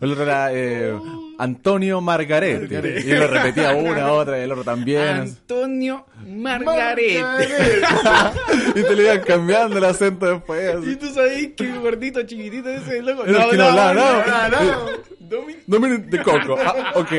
El otro era eh, Antonio Margaretti. Y lo repetía una, otra, y el otro también.
Antonio Margaret.
y te le iban cambiando el acento después. así.
¿Y tú sabés que el gordito chiquitito ese loco?
Que no hablaba, no.
no. Domin-
Dominic de Coco. Ah, ok.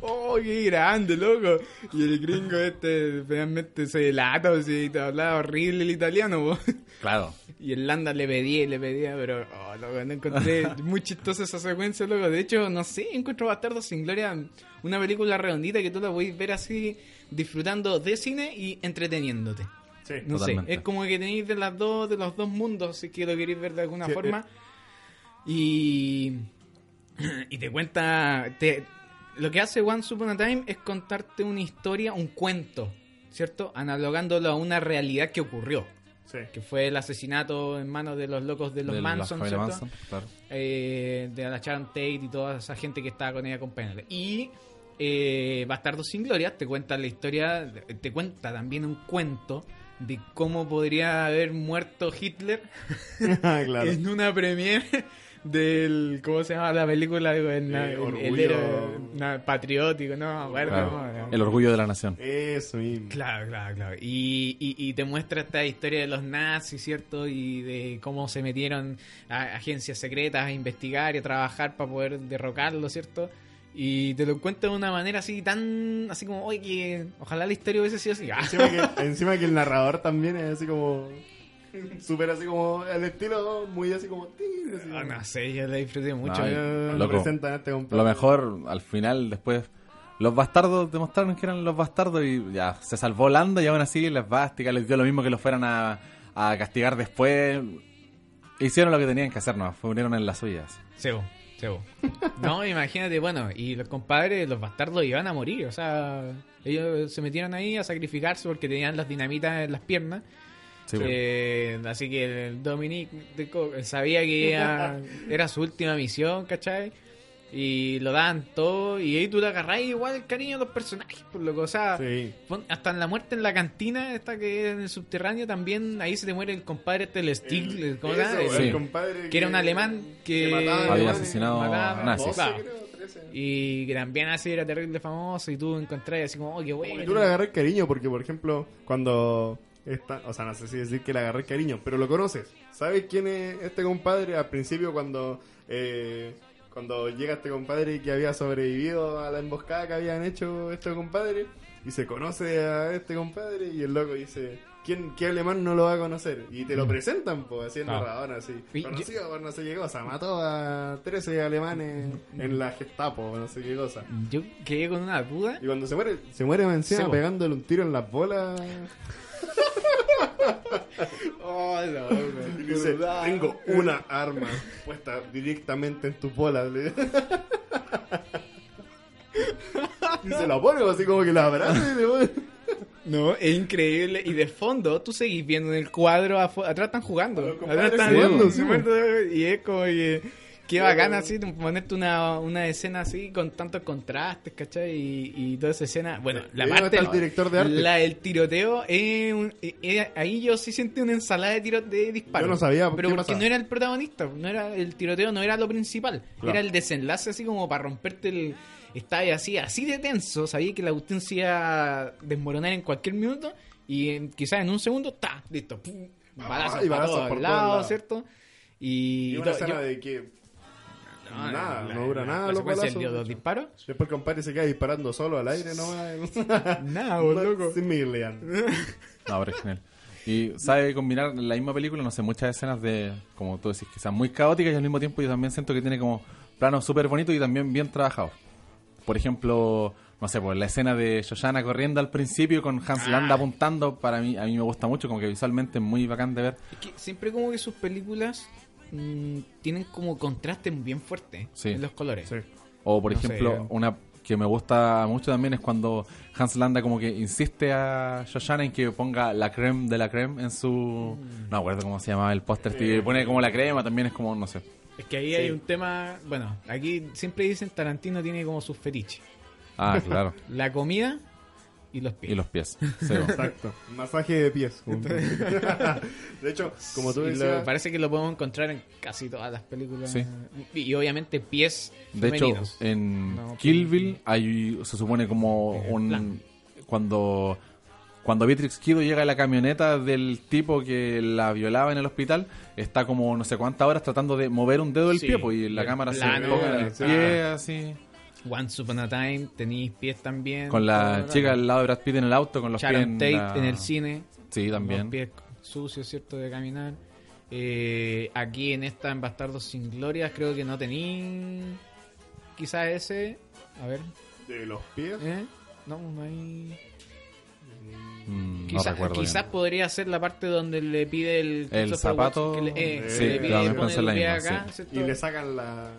Oh, qué grande, loco. Y el gringo este realmente se delata, o si te hablaba horrible el italiano, po.
claro.
Y el Landa le pedía y le pedía, pero, oh, loco, no encontré muy chistosa esa secuencia, loco. De hecho, no sé, encuentro Bastardo sin Gloria una película redondita que tú la puedes ver así, disfrutando de cine y entreteniéndote.
Sí.
No
Totalmente.
sé, es como que tenéis de las dos, de los dos mundos, si que lo queréis ver de alguna
Sí,
forma. Y, y te cuenta, te, lo que hace Once Upon a Time es contarte una historia, un cuento, ¿cierto? Analogándolo a una realidad que ocurrió,
Sí.
que fue el asesinato en manos de los locos de los
De
Manson,
familia
¿cierto?
Manson, claro.
eh, de la Sharon Tate y toda esa gente que estaba con ella acompañándole. Y eh, Bastardo sin Gloria te cuenta la historia, te cuenta también un cuento de cómo podría haber muerto Hitler
Ah, claro.
en una premiere del ¿cómo se llama la película?
Eh,
el- el
Orgullo.
patriótico, no.
Claro.
no, no.
El orgullo de la nación.
Eso mismo.
Claro, claro, claro. Y, y, y te muestra esta historia de los nazis, ¿cierto? Y de cómo se metieron a agencias secretas a investigar y a trabajar para poder derrocarlo, ¿cierto? Y te lo cuenta de una manera así tan... Así como, oye, que ojalá la historia hubiese sido así. Ah,
Encima que, encima que el narrador también es así como. Súper así como. El estilo muy así como. así
no,
como-
no sé, yo la disfruté mucho. Yo-
presentan este.
Lo mejor, al final, después, los bastardos demostraron que eran los bastardos y ya, se salvó Landa y aún así les bástica les dio lo mismo que los fueran a, a castigar después. Hicieron lo que tenían que hacer, no, fueron en las suyas.
Sebo, Sebo. No, imagínate, bueno, y los compadres, los bastardos iban a morir, o sea, ellos se metieron ahí a sacrificarse porque tenían las dinamitas en las piernas.
Sí,
Eh, así que Co- sabía que era su última misión, ¿cachai? Y lo daban todo, y ahí tú le agarrás igual el cariño a los personajes, por lo que, o sea,
Sí.
hasta en la muerte en la cantina, esta que es en el subterráneo, también ahí se te muere el compadre este, el El-
el
Sí.
compadre
que era un alemán que
mataba
Había asesinado
mataba-
nazis.
Claro. Y que también así era terrible famoso, y tú encontrás así como, oh, qué
Y
bueno.
tú le agarré cariño porque, por ejemplo, cuando está, o sea, no sé si decir que le agarré cariño, pero lo conoces. ¿Sabes quién es este compadre? Al principio cuando eh, cuando llega este compadre que había sobrevivido a la emboscada que habían hecho este compadre y se conoce a este compadre y el loco dice, ¿quién qué alemán no lo va a conocer? Y te lo presentan, pues, así en
Claro.
narrador, así. Conocido por no sé qué cosa, mató a 13 alemanes en la Gestapo, no sé qué cosa.
Yo quedé con una duda.
Y cuando se muere, se muere encima pegándole un tiro en las bolas.
Oh, no,
Y dice, tengo una arma puesta directamente en tus bolas. le- y se la pone así como que la abraza y le pone-
No, es increíble. Y de fondo, tú seguís viendo en el cuadro, atrás están jugando. Atrás están
jugando,
jugando,
sí,
Y es como que... Qué bacán así, ponerte una, una escena así con tantos contrastes, ¿cachai? Y, y toda esa escena. Bueno, la
ahí
parte
el director de arte.
La del tiroteo, es un- eh, eh, ahí yo sí sentí una ensalada de tiro de disparos.
Yo no sabía
Pero porque
pasaba.
no era el protagonista, no era el tiroteo no era lo principal.
Claro.
Era el desenlace así como para romperte el... Estaba así, así de tenso, sabía que la cuestión se iba a desmoronar en cualquier minuto y en- quizás en un segundo, ¡ta! Listo. pum, Balazos,
Ah, y balazos por
lados,
lados.
¿cierto? Y,
Y una
yo-
de que
no,
nada,
la-
no dura
la-
nada
la
los balazos.
dio dos disparos.
después el compadre se queda disparando solo al aire nomás.
Nada, loco.
No, pero es genial. Y sabe combinar la misma película, no sé, muchas escenas de, como tú decís, que sean muy caóticas y al mismo tiempo yo también siento que tiene como planos súper bonitos y también bien trabajados. Por ejemplo, no sé, pues la escena de Shoshana corriendo al principio con Hans
Ah.
Landa apuntando, para mí, a mí me gusta mucho, como que visualmente es muy bacán de ver.
Es que siempre como que sus películas mm, tienen como contraste bien fuerte
Sí.
en los colores.
Sí.
O por
No sé.
ejemplo, una que me gusta mucho también es cuando Hans Landa como que insiste a Shoshana en que ponga la creme de la creme en su...
Mm.
No me acuerdo cómo se llamaba el póster, y pone como la crema, también es como, no sé.
Es que ahí hay un tema, bueno, aquí siempre dicen Tarantino tiene como sus fetiches.
Ah, claro.
La comida y los pies.
Y los pies.
Exacto. Masaje de pies. de hecho, como tú
lo-
decías,
parece que lo podemos encontrar en casi todas las películas.
Sí.
Y, y obviamente pies
De hecho, en
No,
Kill
pues,
Bill hay, se supone como
el
un...
plan.
Cuando... Cuando Beatrix Kido llega a la camioneta del tipo que la violaba en el hospital, está como no sé cuántas horas tratando de mover un dedo del
Sí,
pie, pues, y la
el
cámara se
plano,
en el
sí.
pie, así.
Once Upon a Time, tenéis pies también.
Con la chica al lado de Brad Pitt en el auto, con los pies
Sharon
en,
Tate
la-
en el cine.
Sí,
Los
también.
pies sucios, ¿cierto? De caminar. Eh, aquí en esta, en Bastardos sin Gloria, creo que no tení. Quizás ese. A ver.
de los pies,
¿eh? No, no hay.
Mm,
Quizás quizás podría ser la parte donde le pide el,
El zapato,
Watson que le, eh,
sí,
le pide el pie
misma,
acá,
sí.
¿cierto?
y le sacan la...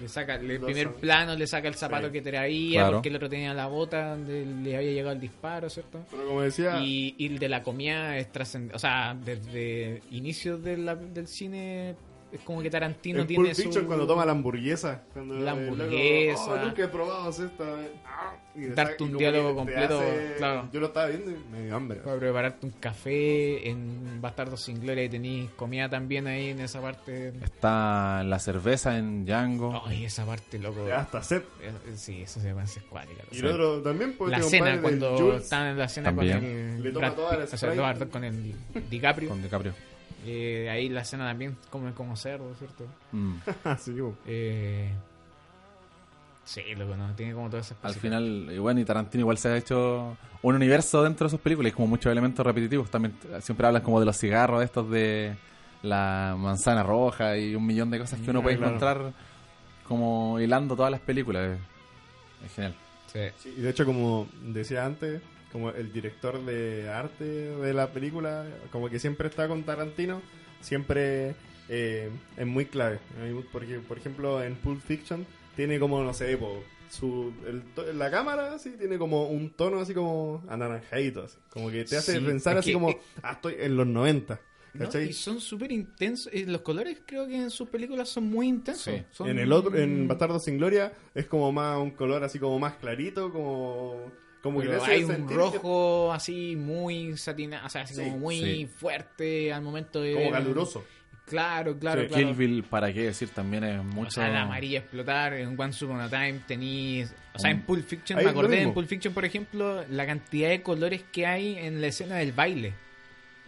Le saca el primer
son-
plano, le saca el zapato
Sí.
que traía
Claro.
porque el otro tenía la bota donde le había llegado el disparo, ¿cierto?
Pero como decía,
Y, y el de la comida es trascendente. O sea, desde inicios de la- del cine es como que Tarantino
en
tiene
Pulp Fiction
su...
cuando toma la hamburguesa. Cuando
La
el
hamburguesa.
"Oh, nunca he probado esta. Ah, y
Darte un
y
diálogo completo,
hace-
claro.
Yo lo estaba viendo y me dio hambre.
Para prepararte un café en Bastardo sin Gloria y tenéis comida también ahí en esa parte.
Está la cerveza en Django.
Ay, esa parte, loco.
Ya hasta set.
Eh, Sí, eso se hace escuática.
Y el otro también, pues,
la cena, cuando están en la cena
También.
con el
Le toma
Brad
toda la
o sea, con el DiCaprio.
Con DiCaprio.
Eh, ahí la cena también come como cerdo, ¿cierto?
Mm.
Sí.
Eh, sí, loco, no, tiene como todas esas
Al final, y bueno, y Tarantino igual se ha hecho un universo dentro de sus películas, y como muchos elementos repetitivos. También eh, siempre hablan como de los cigarros estos de la manzana roja y un millón de cosas que uno
Ah,
puede
claro.
encontrar como hilando todas las películas. Es, es genial.
Sí.
Sí, y de hecho, como decía antes, como el director de arte de la película, como que siempre está con Tarantino, siempre eh, es muy clave. Porque, por ejemplo, en Pulp Fiction tiene como, no sé, po, su, el la cámara así tiene como un tono así como anaranjadito, así. como que te hace
Sí,
pensar así
que-
como,
eh,
ah, estoy en los 90.
¿no? Y son súper intensos. y los colores creo que en sus películas son muy intensos.
Sí.
Son-
En el otro, en Bastardo sin Gloria, es como más un color así como más clarito, como, como que
hay un rojo así muy satinado, o sea, así
Sí,
como muy
sí.
fuerte al momento de...
como caluroso.
Claro, claro,
Sí.
claro.
Kill Bill, para qué decir, también es
O
mucho.
sea, la amarilla explotar, en Once Upon a Time tenéis... O sea, en Pulp Fiction,
Ahí
me acordé en Pulp Fiction, por ejemplo, la cantidad de colores que hay en la escena del baile.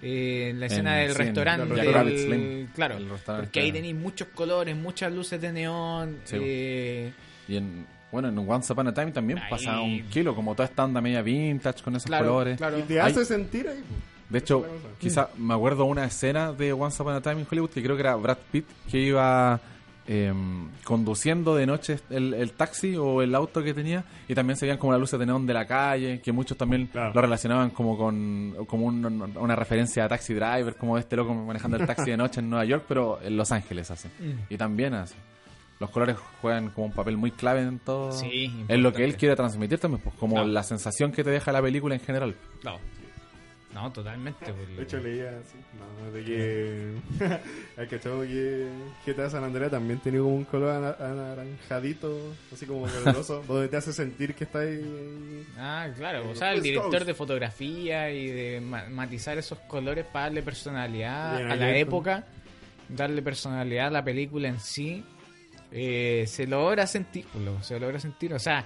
Eh, en la escena
En-
del
sí, en
restaurante. Del-
Lane,
claro,
el restaurante.
porque ahí tenéis muchos colores, muchas luces de neón.
Sí.
eh,
Y en, bueno, en Once Upon a Time también
Ahí-
pasa un kilo, como toda esta onda media vintage con esos
claro,
colores.
claro.
Y te
Hay-
hace sentir ahí. pues.
De hecho, quizá me acuerdo una escena de Once Upon a Time in Hollywood que creo que era Brad Pitt que iba eh, conduciendo de noche el, el taxi o el auto que tenía y también se veían como las luces de neón de la calle, que muchos también
Claro.
lo relacionaban como con como un- una referencia a Taxi Driver, como este loco manejando el taxi de noche en Nueva York, pero en Los Ángeles así.
Mm.
Y también así. Los colores juegan como un papel muy clave en todo.
Sí,
en lo que él quiere transmitir también, pues como
Claro.
la sensación que te deja la película en general.
No, no totalmente. pues,
De hecho, leía así, no, de que. el cachado que GTA San Andreas también tiene como un color ana- anaranjadito, así como caluroso, donde te hace sentir que está ahí.
Ah, claro. O sea, el director de fotografía y de ma- matizar esos colores para darle personalidad
Bien,
a la época, darle personalidad a la película en sí, eh, se logra sentir, lo- se logra sentir. O sea,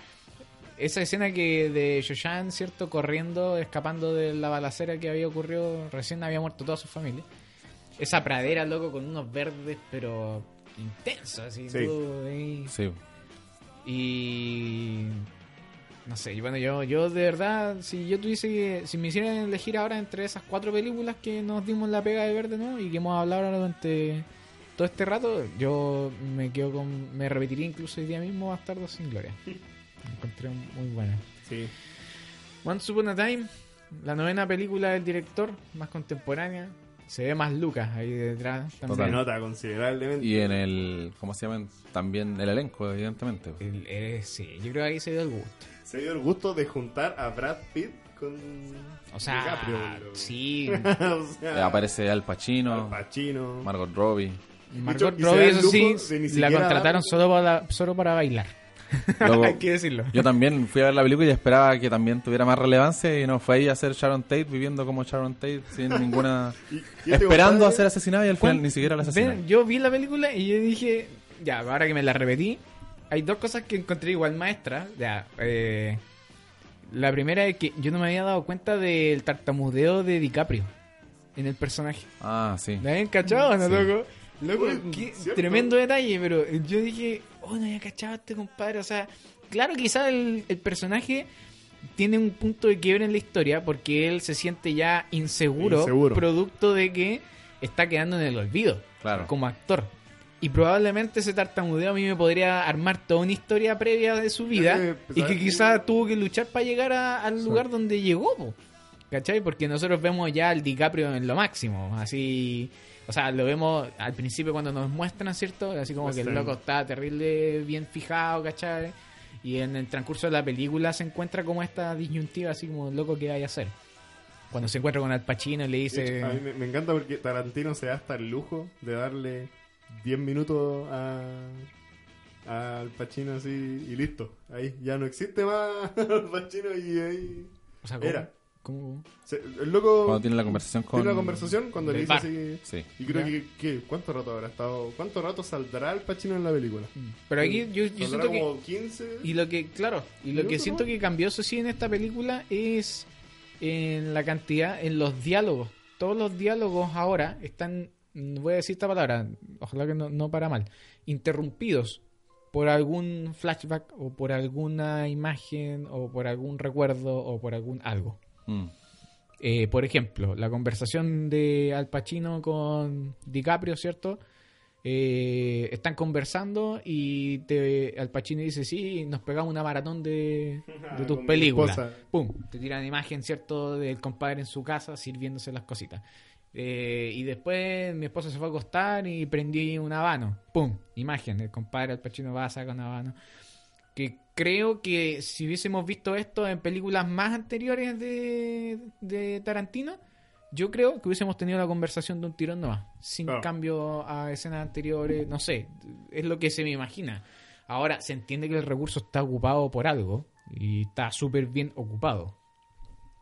esa escena que de Shoshan, ¿cierto? Corriendo, escapando de la balacera que había ocurrido, recién había muerto toda su familia. Esa pradera, loco, con unos verdes, pero intensos, así.
Sí.
todo.
Sí.
Y no sé, y bueno, yo, yo de verdad, si yo tuviese que, si me hicieran elegir ahora entre esas cuatro películas que nos dimos la pega de verde, ¿no? Y que hemos hablado ahora durante todo este rato, yo me quedo con, me repetiría incluso hoy día mismo Bastardo sin Gloria. La encontré muy buena.
Sí.
Once Upon a Time, la novena película del director, más contemporánea. Se ve más Lucas ahí detrás. También.
Se nota considerablemente.
Y en el, ¿cómo se llaman? También el elenco, evidentemente.
El- eh, sí, yo creo que ahí se dio el gusto.
Se dio el gusto de juntar a Brad Pitt con.
O sea,
DiCaprio,
sí,
o
Eh,
sea,
aparece Al Pacino,
Al Pacino.
Margot Robbie.
Margot
y se
Robbie, eso sí, la contrataron solo para, solo para bailar.
Luego,
Hay que decirlo.
yo también fui a ver la película y esperaba que también tuviera más relevancia y no fue ahí a hacer Sharon Tate viviendo como Sharon Tate sin ninguna...
Y- y
esperando a ser asesinada y al final ni siquiera la asesinaron.
yo vi la película y yo dije, ya, ahora que me la repetí, hay dos cosas que encontré igual maestras. Ya, eh, la primera es que yo no me había dado cuenta del tartamudeo de DiCaprio en el personaje.
Ah, sí.
¿La habían cachado, no,
Sí.
loco? Loco,
Uy,
qué
¿cierto?
tremendo detalle, pero yo dije, oh, no había cachado a este compadre. O sea, claro, quizás el, el personaje tiene un punto de quiebre en la historia porque él se siente ya inseguro,
Inseguro.
producto de que está quedando en el olvido
Claro.
como actor. Y probablemente ese tartamudeo a mí me podría armar toda una historia previa de su vida
Eh, pues,
y que quizás tuvo que luchar para llegar a- al lugar donde llegó, po. ¿cachai? Porque nosotros vemos ya al DiCaprio en lo máximo, así... O sea, lo vemos al principio cuando nos muestran, ¿cierto? Así como que el loco está terrible bien fijado, ¿cachai? Y en el transcurso de la película se encuentra como esta disyuntiva, así como loco que vaya a hacer. Cuando se encuentra con Al Pacino y le dice...
hecho, a mí me, me encanta porque Tarantino se da hasta el lujo de darle 10 minutos a al Pacino así y listo. Ahí ya no existe más Al Pacino y ahí
O sea, ¿cómo?
era.
¿Cómo?
Se- el loco
Cuando tiene la conversación con...
tiene una conversación cuando le dice así
Sí.
y creo que, que ¿cuánto rato habrá estado? ¿Cuánto rato saldrá el Pacino en la película?
Pero aquí yo, yo
¿Saldrá
siento que...
como 15
Y lo que, claro, y lo que siento que cambió eso sí en esta película es en la cantidad, en los diálogos. Todos los diálogos ahora están, mm, voy a decir esta palabra, ojalá que no, no para mal, interrumpidos por algún flashback o por alguna imagen o por algún recuerdo o por algún algo.
Mm.
Eh, por ejemplo, la conversación de Al Pacino con DiCaprio, ¿cierto? Eh, están conversando y te, Al Pacino dice, sí, nos pegamos una maratón de, de tus películas. Pum, te tiran imagen, ¿cierto? Del compadre en su casa sirviéndose las cositas. Eh, y después mi esposa se fue a acostar y prendí un habano. Pum, imagen, el compadre Al Pacino va a sacar un habano. Que creo que si hubiésemos visto esto en películas más anteriores de, de Tarantino, yo creo que hubiésemos tenido la conversación de un tirón nomás, sin
Claro.
cambio a escenas anteriores, no sé, es lo que se me imagina. Ahora, se entiende que el recurso está ocupado por algo y está súper bien ocupado.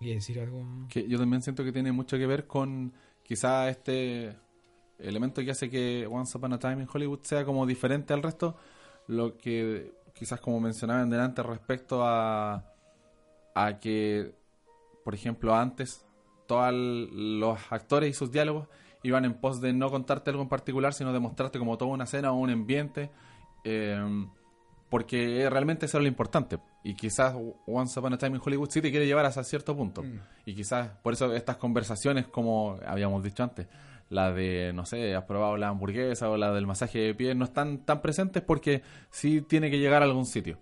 ¿Y decir algo?
Que yo también siento que tiene mucho que ver con quizá este elemento que hace que Once Upon a Time in Hollywood sea como diferente al resto, lo que quizás como mencionaban delante respecto a, a que, por ejemplo, antes todos los actores y sus diálogos iban en pos de no contarte algo en particular, sino de mostrarte como toda una escena o un ambiente, eh, porque realmente eso era lo importante. Y quizás Once Upon a Time in Hollywood sí te quiere llevar hasta cierto punto.
Mm.
Y quizás por eso estas conversaciones, como habíamos dicho antes, la de, no sé, has probado la hamburguesa o la del masaje de pies, no están tan presentes porque sí tiene que llegar a algún sitio.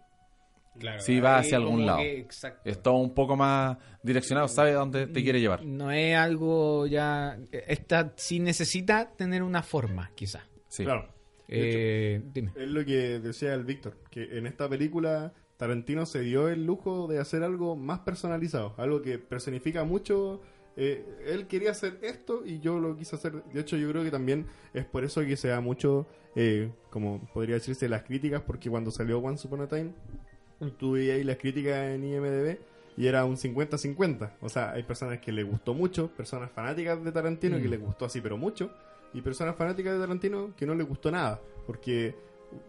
Claro,
Sí, va hacia algún lado.
que- exacto.
Es todo un poco más direccionado, sabe a dónde te quiere llevar.
No es algo ya... Esta sí necesita tener una forma, quizás.
Sí.
Claro.
Eh, dime.
Es lo que decía el Víctor, que en esta película Tarantino se dio el lujo de hacer algo más personalizado, algo que personifica mucho. Eh, él quería hacer esto y yo lo quise hacer. De hecho, yo creo que también es por eso que se da mucho, eh, como podría decirse, las críticas, porque cuando salió Once Upon a Time, tuve ahí las críticas en IMDB y era un 50-50. O sea, hay personas que les gustó mucho, personas fanáticas de Tarantino que
Mm.
les gustó así, pero mucho, y personas fanáticas de Tarantino que no les gustó nada, porque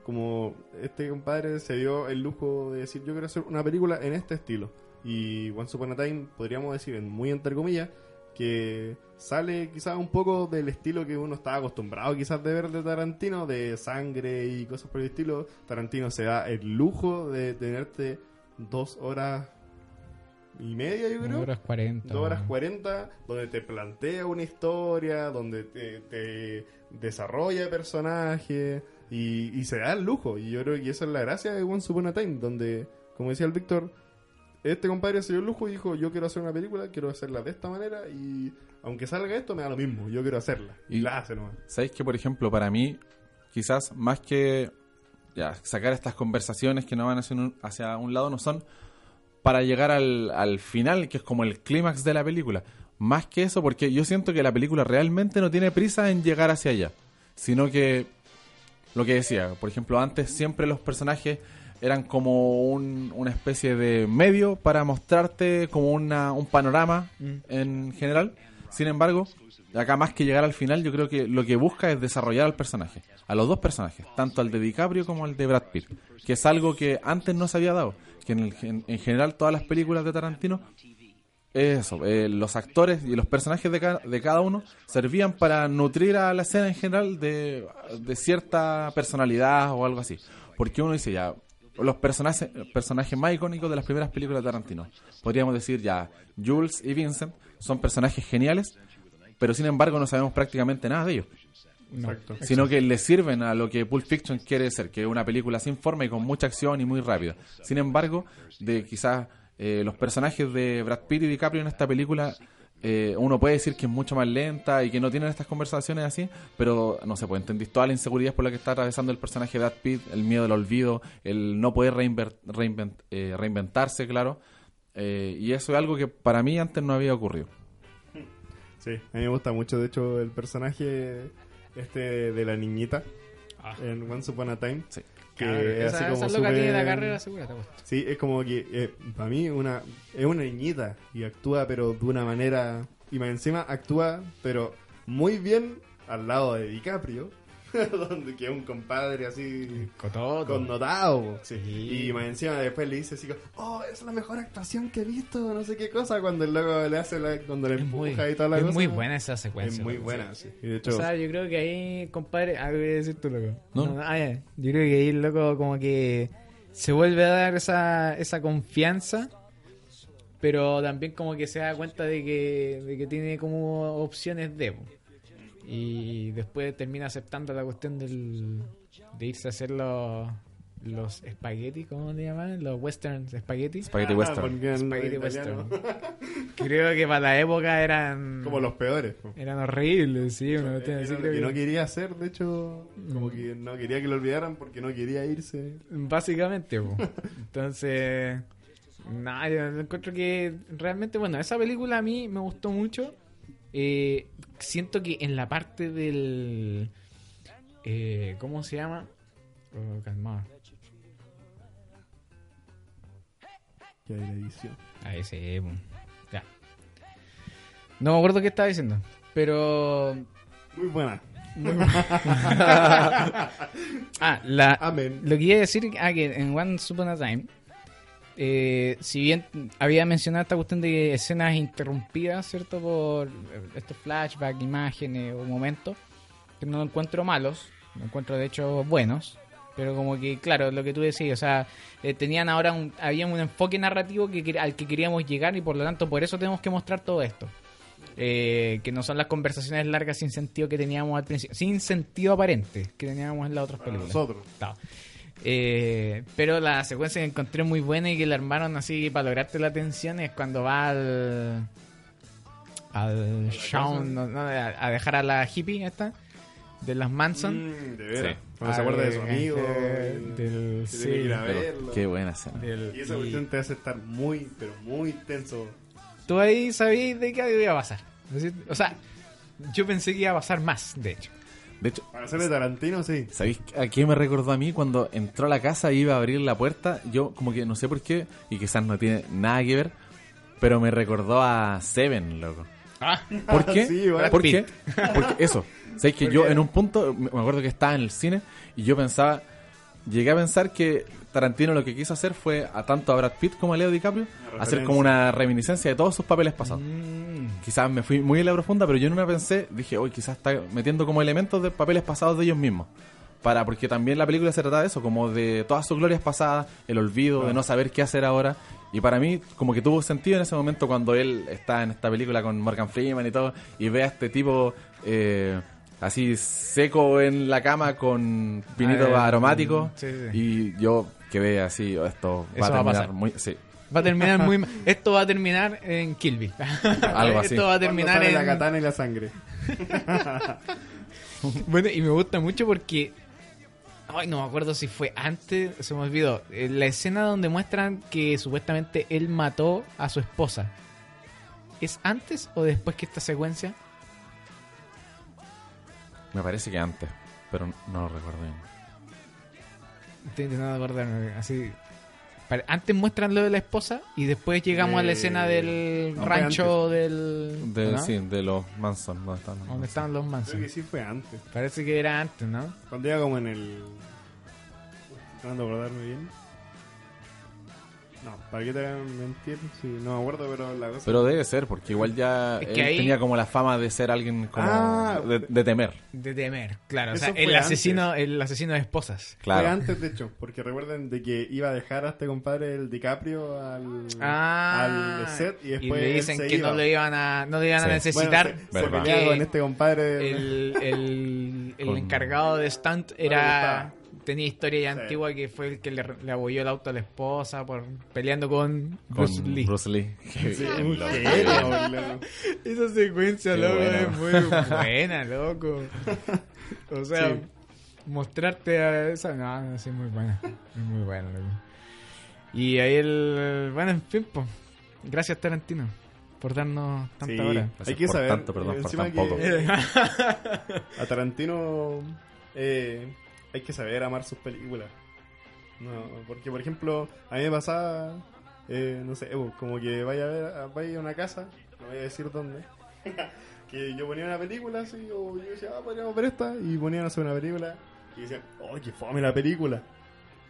como este compadre se dio el lujo de decir yo quiero hacer una película en este estilo y Once Upon a Time podríamos decir en muy entre comillas que sale quizás un poco del estilo que uno estaba acostumbrado quizás de ver de Tarantino de sangre y cosas por el estilo Tarantino se da el lujo de tenerte dos horas y media yo creo
Dos horas 40.
Dos horas 40, donde te plantea una historia, donde te, te desarrolla el personaje y, y se da el lujo. Y yo creo que esa es la gracia de Once Upon a Time, donde, como decía el Víctor, este compadre se dio el lujo y dijo, yo quiero hacer una película, quiero hacerla de esta manera y aunque salga esto me da lo mismo, yo quiero hacerla. Y,
Y-
la hace nomás.
¿Sabéis que, por ejemplo, para mí, quizás más que ya, sacar estas conversaciones que no van hacia un, hacia un lado, no son para llegar al, al final, que es como el clímax de la película. Más que eso, porque yo siento que la película realmente no tiene prisa en llegar hacia allá, sino que lo que decía, por ejemplo, antes siempre los personajes eran como un- una especie de medio para mostrarte como una, un panorama
Mm.
en general. Sin embargo, acá más que llegar al final, yo creo que lo que busca es desarrollar al personaje, a los dos personajes, tanto al de DiCaprio como al de Brad Pitt, que es algo que antes no se había dado, que en, el gen- en general todas las películas de Tarantino es eso, eh, los actores y los personajes de, ca- de cada uno servían para nutrir a la escena en general de, de cierta personalidad o algo así. Porque uno dice ya, los personajes, personajes más icónicos de las primeras películas de Tarantino. Podríamos decir ya, Jules y Vincent son personajes geniales, pero sin embargo no sabemos prácticamente nada de ellos.
No.
Sino que le sirven a lo que Pulp Fiction quiere ser, que es una película sin forma y con mucha acción y muy rápida. Sin embargo, de quizás eh, los personajes de Brad Pitt y DiCaprio en esta película, eh, uno puede decir que es mucho más lenta y que no tienen estas conversaciones así, pero no sé, pues entendís toda la inseguridad por la que está atravesando el personaje de Brad Pitt, el miedo al olvido, el no poder reinvent- eh, reinventarse, claro. Eh, y eso es algo que para mí antes no había ocurrido.
Sí, a mí me gusta mucho, de hecho, el personaje este de la niñita
Ah.
en Once Upon a Time.
Sí.
Que
Claro,
es
esa,
como
esa loca tiene la carrera segura.
Sí, es como que eh, para mí una es una niñita y actúa pero de una manera y más encima actúa pero muy bien al lado de DiCaprio, donde que es un compadre así
Cototo.
connotado.
Sí.
Y más encima después le dice así como, "Oh, es la mejor actuación que he visto", no sé qué cosa cuando el loco le hace la, cuando le
Es
empuja
muy,
y toda la
es
cosa.
muy buena esa secuencia.
Es muy buena,
sí.
sí. Y de hecho
O sea, yo creo que ahí, compadre, algo voy a decir tú, loco.
No.
ah. Yo creo que ahí, loco, como que se vuelve a dar esa, esa confianza, pero también como que se da cuenta de que, de que tiene como opciones de. Y después termina aceptando la cuestión del, de irse a hacer los, los espagueti, ¿cómo se llaman? Los western espagueti.
Spaghetti
Ah,
Western.
Spaghetti western. Creo que para la época eran...
como los peores.
Eran horribles, sí. Una así,
Era lo
creo
que
que-
no quería hacer, de hecho, como que no quería que lo olvidaran porque no quería irse.
Básicamente, po. entonces, nada, yo encuentro que realmente, bueno, esa película a mí me gustó mucho. Eh, siento que en la parte del, eh, ¿cómo se llama? Oh, calmado.
La edición.
Ahí sí, po. ya. No me acuerdo qué estaba diciendo, pero
Muy buena.
ah, la,
Amén.
Lo que iba a decir ah, que en One Upon a Time, eh, si bien había mencionado esta cuestión de escenas interrumpidas, ¿cierto? Por estos flashbacks, imágenes o momentos, que no encuentro malos, no encuentro de hecho buenos, pero como que, claro, lo que tú decías, o sea, eh, tenían ahora un, había un enfoque narrativo que, al que queríamos llegar y por lo tanto por eso tenemos que mostrar todo esto. Eh, que no son las conversaciones largas sin sentido que teníamos al principio, sin sentido aparente que teníamos en las otras
Para
películas.
nosotros.
Claro. Eh, pero la secuencia que encontré muy buena y que la armaron así para lograrte la atención es cuando va al. al Shawn, no, no, a, a dejar a la hippie esta, de las Manson.
Mm, de veras.
Sí.
Cuando se acuerda de su amigo.
del- sí.
tiene que ir a
Pero
verlo.
qué buena escena.
del-
Y esa
y
cuestión te hace estar muy, pero muy tenso.
tú ahí sabías de qué iba a pasar. O sea, yo pensé que iba a pasar más, de hecho.
De hecho,
Para ser de Tarantino, sí.
¿Sabéis a qué me recordó a mí cuando entró a la casa y iba a abrir la puerta? Yo como que no sé por qué, y quizás no tiene nada que ver, pero me recordó a Seven, loco.
Ah,
¿Por qué?
Sí.
¿Por qué? Porque eso. ¿Sabéis que yo en un punto, me acuerdo que estaba en el cine y yo pensaba, llegué a pensar que Tarantino lo que quiso hacer fue a tanto a Brad Pitt como a Leo DiCaprio hacer como una reminiscencia de todos sus papeles pasados.
mm,
Quizás me fui muy en la profunda, pero yo en una pensé, dije, hoy quizás está metiendo como elementos de papeles pasados de ellos mismos. Para, porque también la película se trata de eso, como de todas sus glorias pasadas, el olvido, de no saber qué hacer ahora. Y para mí, como que tuvo sentido en ese momento cuando él está en esta película con Morgan Freeman y todo, y ve a este tipo eh, así seco en la cama con pinito
Ah,
aromático.
sí, sí.
Y yo quedé así, oh, esto va
Eso
a
va a
terminar
pasar.
muy. Sí,
Va a terminar muy mal. Esto va a terminar en Kill Bill.
Algo así.
Esto va a terminar en...
la katana y la sangre.
Bueno, y me gusta mucho porque. Ay, no me acuerdo si fue antes, se me olvidó. Eh, La escena donde muestran que supuestamente él mató a su esposa. ¿Es antes o después que esta secuencia?
me parece que antes, pero no lo recuerdo bien.
Estoy intentando acordarme. Así. Antes muestran lo de la esposa y después llegamos a la
Eh,
escena del
no, fue
rancho del.
De,
¿no?
Sí, de los Manson. ¿dónde están?
Donde estaban los
Creo que
Manson.
sí fue antes.
Parece que era antes, ¿no?
Cuando iba como en el. Tratando de acordarme bien. No, ¿para qué te a mentir? Sí, no me acuerdo, pero la cosa.
Pero debe ser, porque igual ya
Es que
él
ahí-
tenía como la fama de ser alguien como
Ah.
de, de temer.
De temer, claro. O
Eso
sea,
fue
el
antes.
asesino, el asesino de esposas.
Claro.
Fue antes, de hecho, porque recuerden de que iba a dejar a este compadre el DiCaprio al,
Ah,
al set y después
le
él
dicen
se
que
iba.
no le iban a, no le iban a
Sí.
necesitar
Bueno, se, se con este compadre.
el, el, el encargado de stunt
le
era. Tenía historia ya
Sí.
antigua que fue el que le, le abolló el auto a la esposa por peleando con
Con
Bruce Lee.
Bruce.
Sí.
Esa secuencia,
Qué
loco,
buena.
es muy buena, loco. O sea,
Sí.
mostrarte a esa, no, no, sí, muy buena. Es muy buena, loco. Y ahí el, bueno, en fin, pues, gracias Tarantino por darnos tanta
Sí,
hora.
Hay que
por
saber.
tanto, perdón, por tan
que
poco.
a Tarantino eh, hay que saber amar sus películas. No, porque, por ejemplo, a mí me pasaba, eh, no sé, eh, como que vaya a ver, a- vaya a una casa, no voy a decir dónde, que yo ponía una película así, o yo decía, ah, podríamos ver esta, y ponían a hacer una película, y decían, oh, qué fome la película.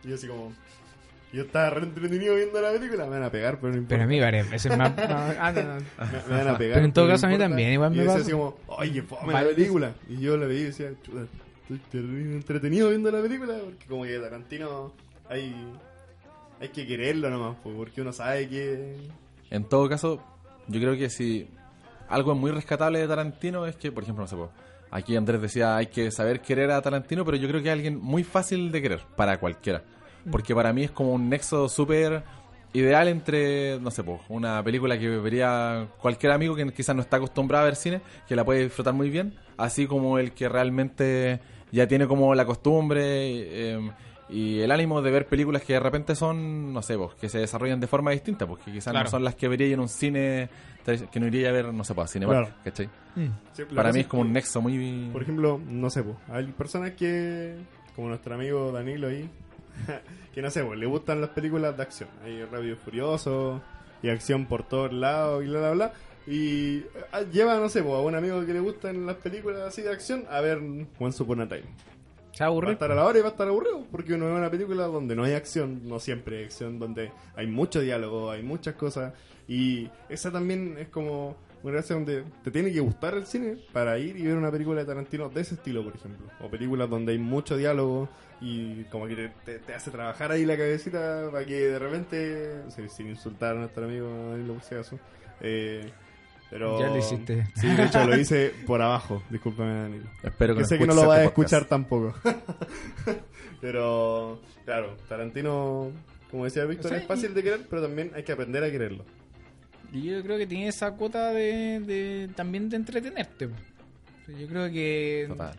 Y yo así como, yo estaba re entretenido viendo la película, me van a pegar, pero no importa.
Pero a mí varias veces más... ah, no, no.
Me, me van a pegar.
Pero en todo
no
caso a mí
importa.
también, igual
y
me
yo decía
pasa.
así como, oye, fome la película. Y yo la veía y decía, chuta, estoy terrible entretenido viendo la película. Porque como que Tarantino hay, hay que quererlo nomás, pues, porque uno sabe que...
En todo caso, yo creo que si algo muy rescatable de Tarantino es que, por ejemplo, no sé, aquí Andrés decía hay que saber querer a Tarantino, pero yo creo que es alguien muy fácil de querer para cualquiera. Porque para mí es como un nexo súper ideal entre, no sé, po, una película que vería cualquier amigo que quizás no está acostumbrado a ver cine, que la puede disfrutar muy bien, así como el que realmente ya tiene como la costumbre eh, y el ánimo de ver películas que de repente son, no sé, pues, que se desarrollan de forma distinta, porque quizás
Claro.
no son las que vería en un cine que no iría a ver, no sé, pues, Cinemark,
Claro.
¿cachai?
Mm.
Sí,
Para mí es
que,
como un nexo muy...
Por ejemplo, no sé, pues, hay personas que, como nuestro amigo Danilo ahí, que no sé, pues, le gustan las películas de acción. Hay Rápido Furioso y acción por todos lados y bla, bla, bla. Y ah, lleva, no sé, a un amigo que le gustan las películas así de acción a ver Once Upon a Time.
Se
Va a
aburre.
estar a la hora y va a estar aburrido, porque uno ve una película donde no hay acción, no siempre hay acción, donde hay mucho diálogo, hay muchas cosas, y esa también es como una gracia donde te tiene que gustar el cine para ir y ver una película de Tarantino de ese estilo, por ejemplo, o películas donde hay mucho diálogo y como que te, te- te hace trabajar ahí la cabecita para que de repente, sin insultar a nuestro amigo Danilo por si acaso, eh, pero...
Ya lo hiciste.
Sí, de hecho lo hice por abajo, discúlpame Danilo.
Espero que,
Que
no
sé que no lo vas a
este podcast.
escuchar tampoco. pero, claro, Tarantino, como decía Víctor,
O sea,
es fácil de querer, pero también hay que aprender a quererlo.
Y yo creo que tiene esa cuota de, de también de entretenerte. Yo creo que
Total.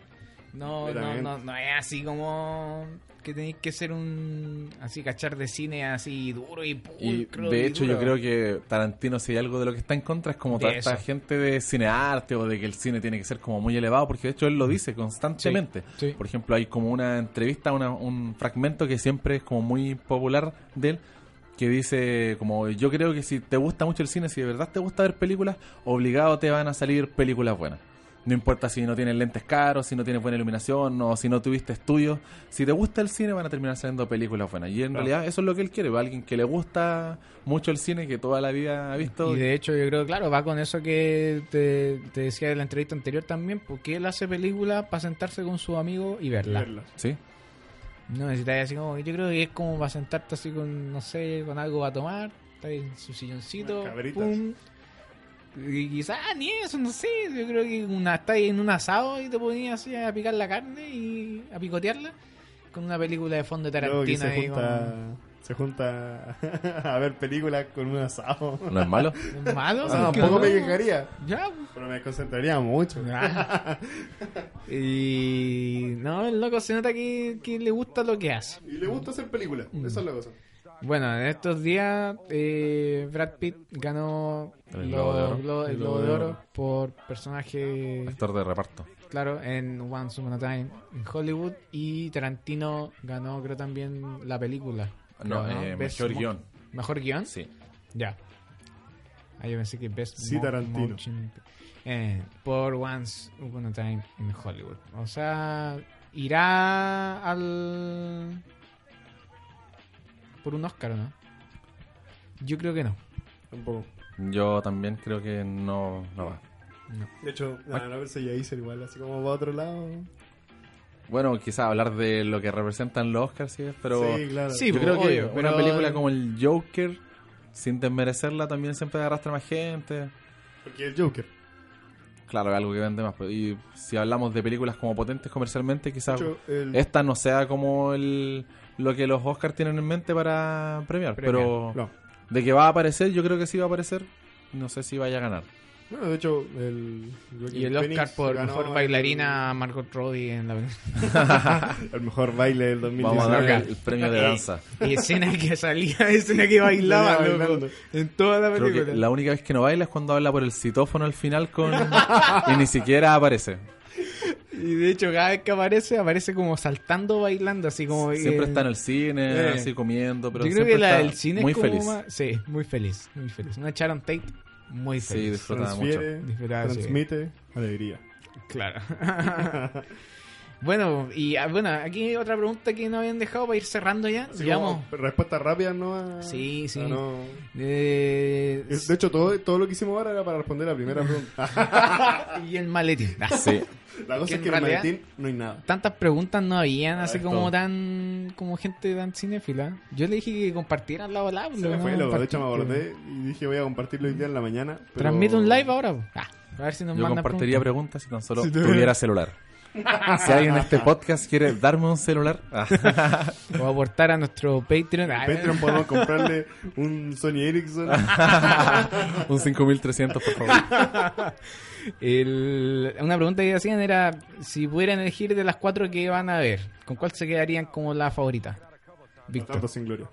no, no, no, no es así como que tenéis que ser un así cachar de cine así duro y
Y
pulcro
de hecho yo creo que Tarantino si hay algo de lo que está en contra es como
De
toda esta gente de cinearte o de que el cine tiene que ser como muy elevado porque de hecho él lo dice constantemente.
Sí, sí.
Por ejemplo hay como una entrevista, una- un fragmento que siempre es como muy popular de él que dice como yo creo que si te gusta mucho el cine, si de verdad te gusta ver películas, obligado te van a salir películas buenas. No importa si no tienes lentes caros, si no tienes buena iluminación o si no tuviste estudios. Si te gusta el cine van a terminar saliendo películas buenas. Y en
Claro.
realidad eso es lo que él quiere. va Alguien que le gusta mucho el cine, que toda la vida ha visto.
Y de hecho yo creo, claro, va con eso que te, te decía en la entrevista anterior también, porque él hace películas para sentarse con su amigo y verla.
Verla.
¿Sí?
No necesitas así como, yo creo que es como para sentarte así con, no sé, con algo a tomar, está ahí en su silloncito, pum. Y quizás ni eso, no sé, yo creo que una, está ahí en un asado y te ponías así a picar la carne y a picotearla con una película de fondo de
que
Tarantino
se
ahí
junta, se junta a ver películas con un asado.
¿No es malo?
malo,
O sea,
¿por qué
tampoco
no?
me quejaría,
Ya,
pero me concentraría mucho.
Ah. y no, el loco se nota que, que le gusta lo que hace.
Y le gusta hacer películas, esa es la cosa.
Bueno, en estos días eh, Brad Pitt ganó
El
lo-
Globo de Oro.
Glo- el
El
Globo
Globo
de
de
Oro
Oro.
por personaje
Actor de reparto.
claro, en Once Upon a Time en Hollywood. Y Tarantino ganó, creo, también la película.
No,
Creo,
eh,
Best
mejor guion.
¿Mejor guion?
Sí.
Ya. Ah, yo pensé que Best
Sí,
Mo-
Tarantino.
Motion- eh, por Once Upon a Time in Hollywood. O sea, irá al. Por un Oscar, ¿o no? Yo creo que no.
Tampoco.
Yo también creo que no, no va.
De hecho, no, no pensé ya hice igual, así como va a otro lado.
Bueno, quizás hablar de lo que representan los Oscars, sí, pero
sí, claro.
Sí,
yo
pues,
creo que
obvio,
una
pero-
película como el Joker, sin desmerecerla, también siempre arrastra más gente.
Porque el Joker.
Claro, es algo que vende más. pues, Y si hablamos de películas como potentes comercialmente, quizás
hecho, el-
esta no sea como el, lo que los Oscars tienen en mente para premiar.
Premiar,
Pero
No.
de que va a aparecer, yo creo que sí va a aparecer. No sé si vaya a ganar.
No, de hecho, el.
Y el Oscar por mejor
el-
bailarina a Margot Robbie en la película.
El mejor baile del 2019.
Vamos a darle el, premio de danza.
Y escena que salía, escena que bailaba, loco, en toda la
Creo
película.
que la única vez que no baila es cuando habla por el citófono al final con y ni siquiera aparece.
Y de hecho, cada vez que aparece, aparece como saltando, bailando, así como.
Siempre
eh,
está en el cine,
eh.
así comiendo, pero
Yo creo que la del cine
muy
es como
feliz.
más- Sí, muy feliz, muy feliz. Una Sharon Tate muy
Sí,
feliz.
disfrutaba mucho.
Disfrutaba, sí.
transmite alegría.
Claro. bueno, y ah, bueno, aquí otra pregunta que nos habían dejado para ir cerrando ya. Digamos.
como respuesta rápida, ¿no? A-
Sí, sí.
a no-
eh,
De hecho, todo, todo lo que hicimos ahora era para responder la primera pregunta.
y el maletín. Ah,
Sí.
La cosa
Que
es que en el maletín no hay nada.
Tantas preguntas no habían,
Ah,
así como
todo.
tan. como gente tan cinéfila. Yo le dije que compartieran la bola.
Se me fue, loco. De hecho, me abordé y dije voy a compartirlo hoy día en la mañana. pero-
Transmite un live ahora. Ah, a ver si nos
Yo compartiría
preguntas.
preguntas si tan solo
Si
tuviera celular. Si alguien en este podcast quiere darme un celular,
O aportar a nuestro Patreon.
En Patreon podemos comprarle un Sony Ericsson.
un 5300 por favor.
El- una pregunta que hacían era si pudieran elegir de las cuatro que van a ver, ¿con cuál se quedarían como la favorita? Víctor.
Bastardo sin gloria.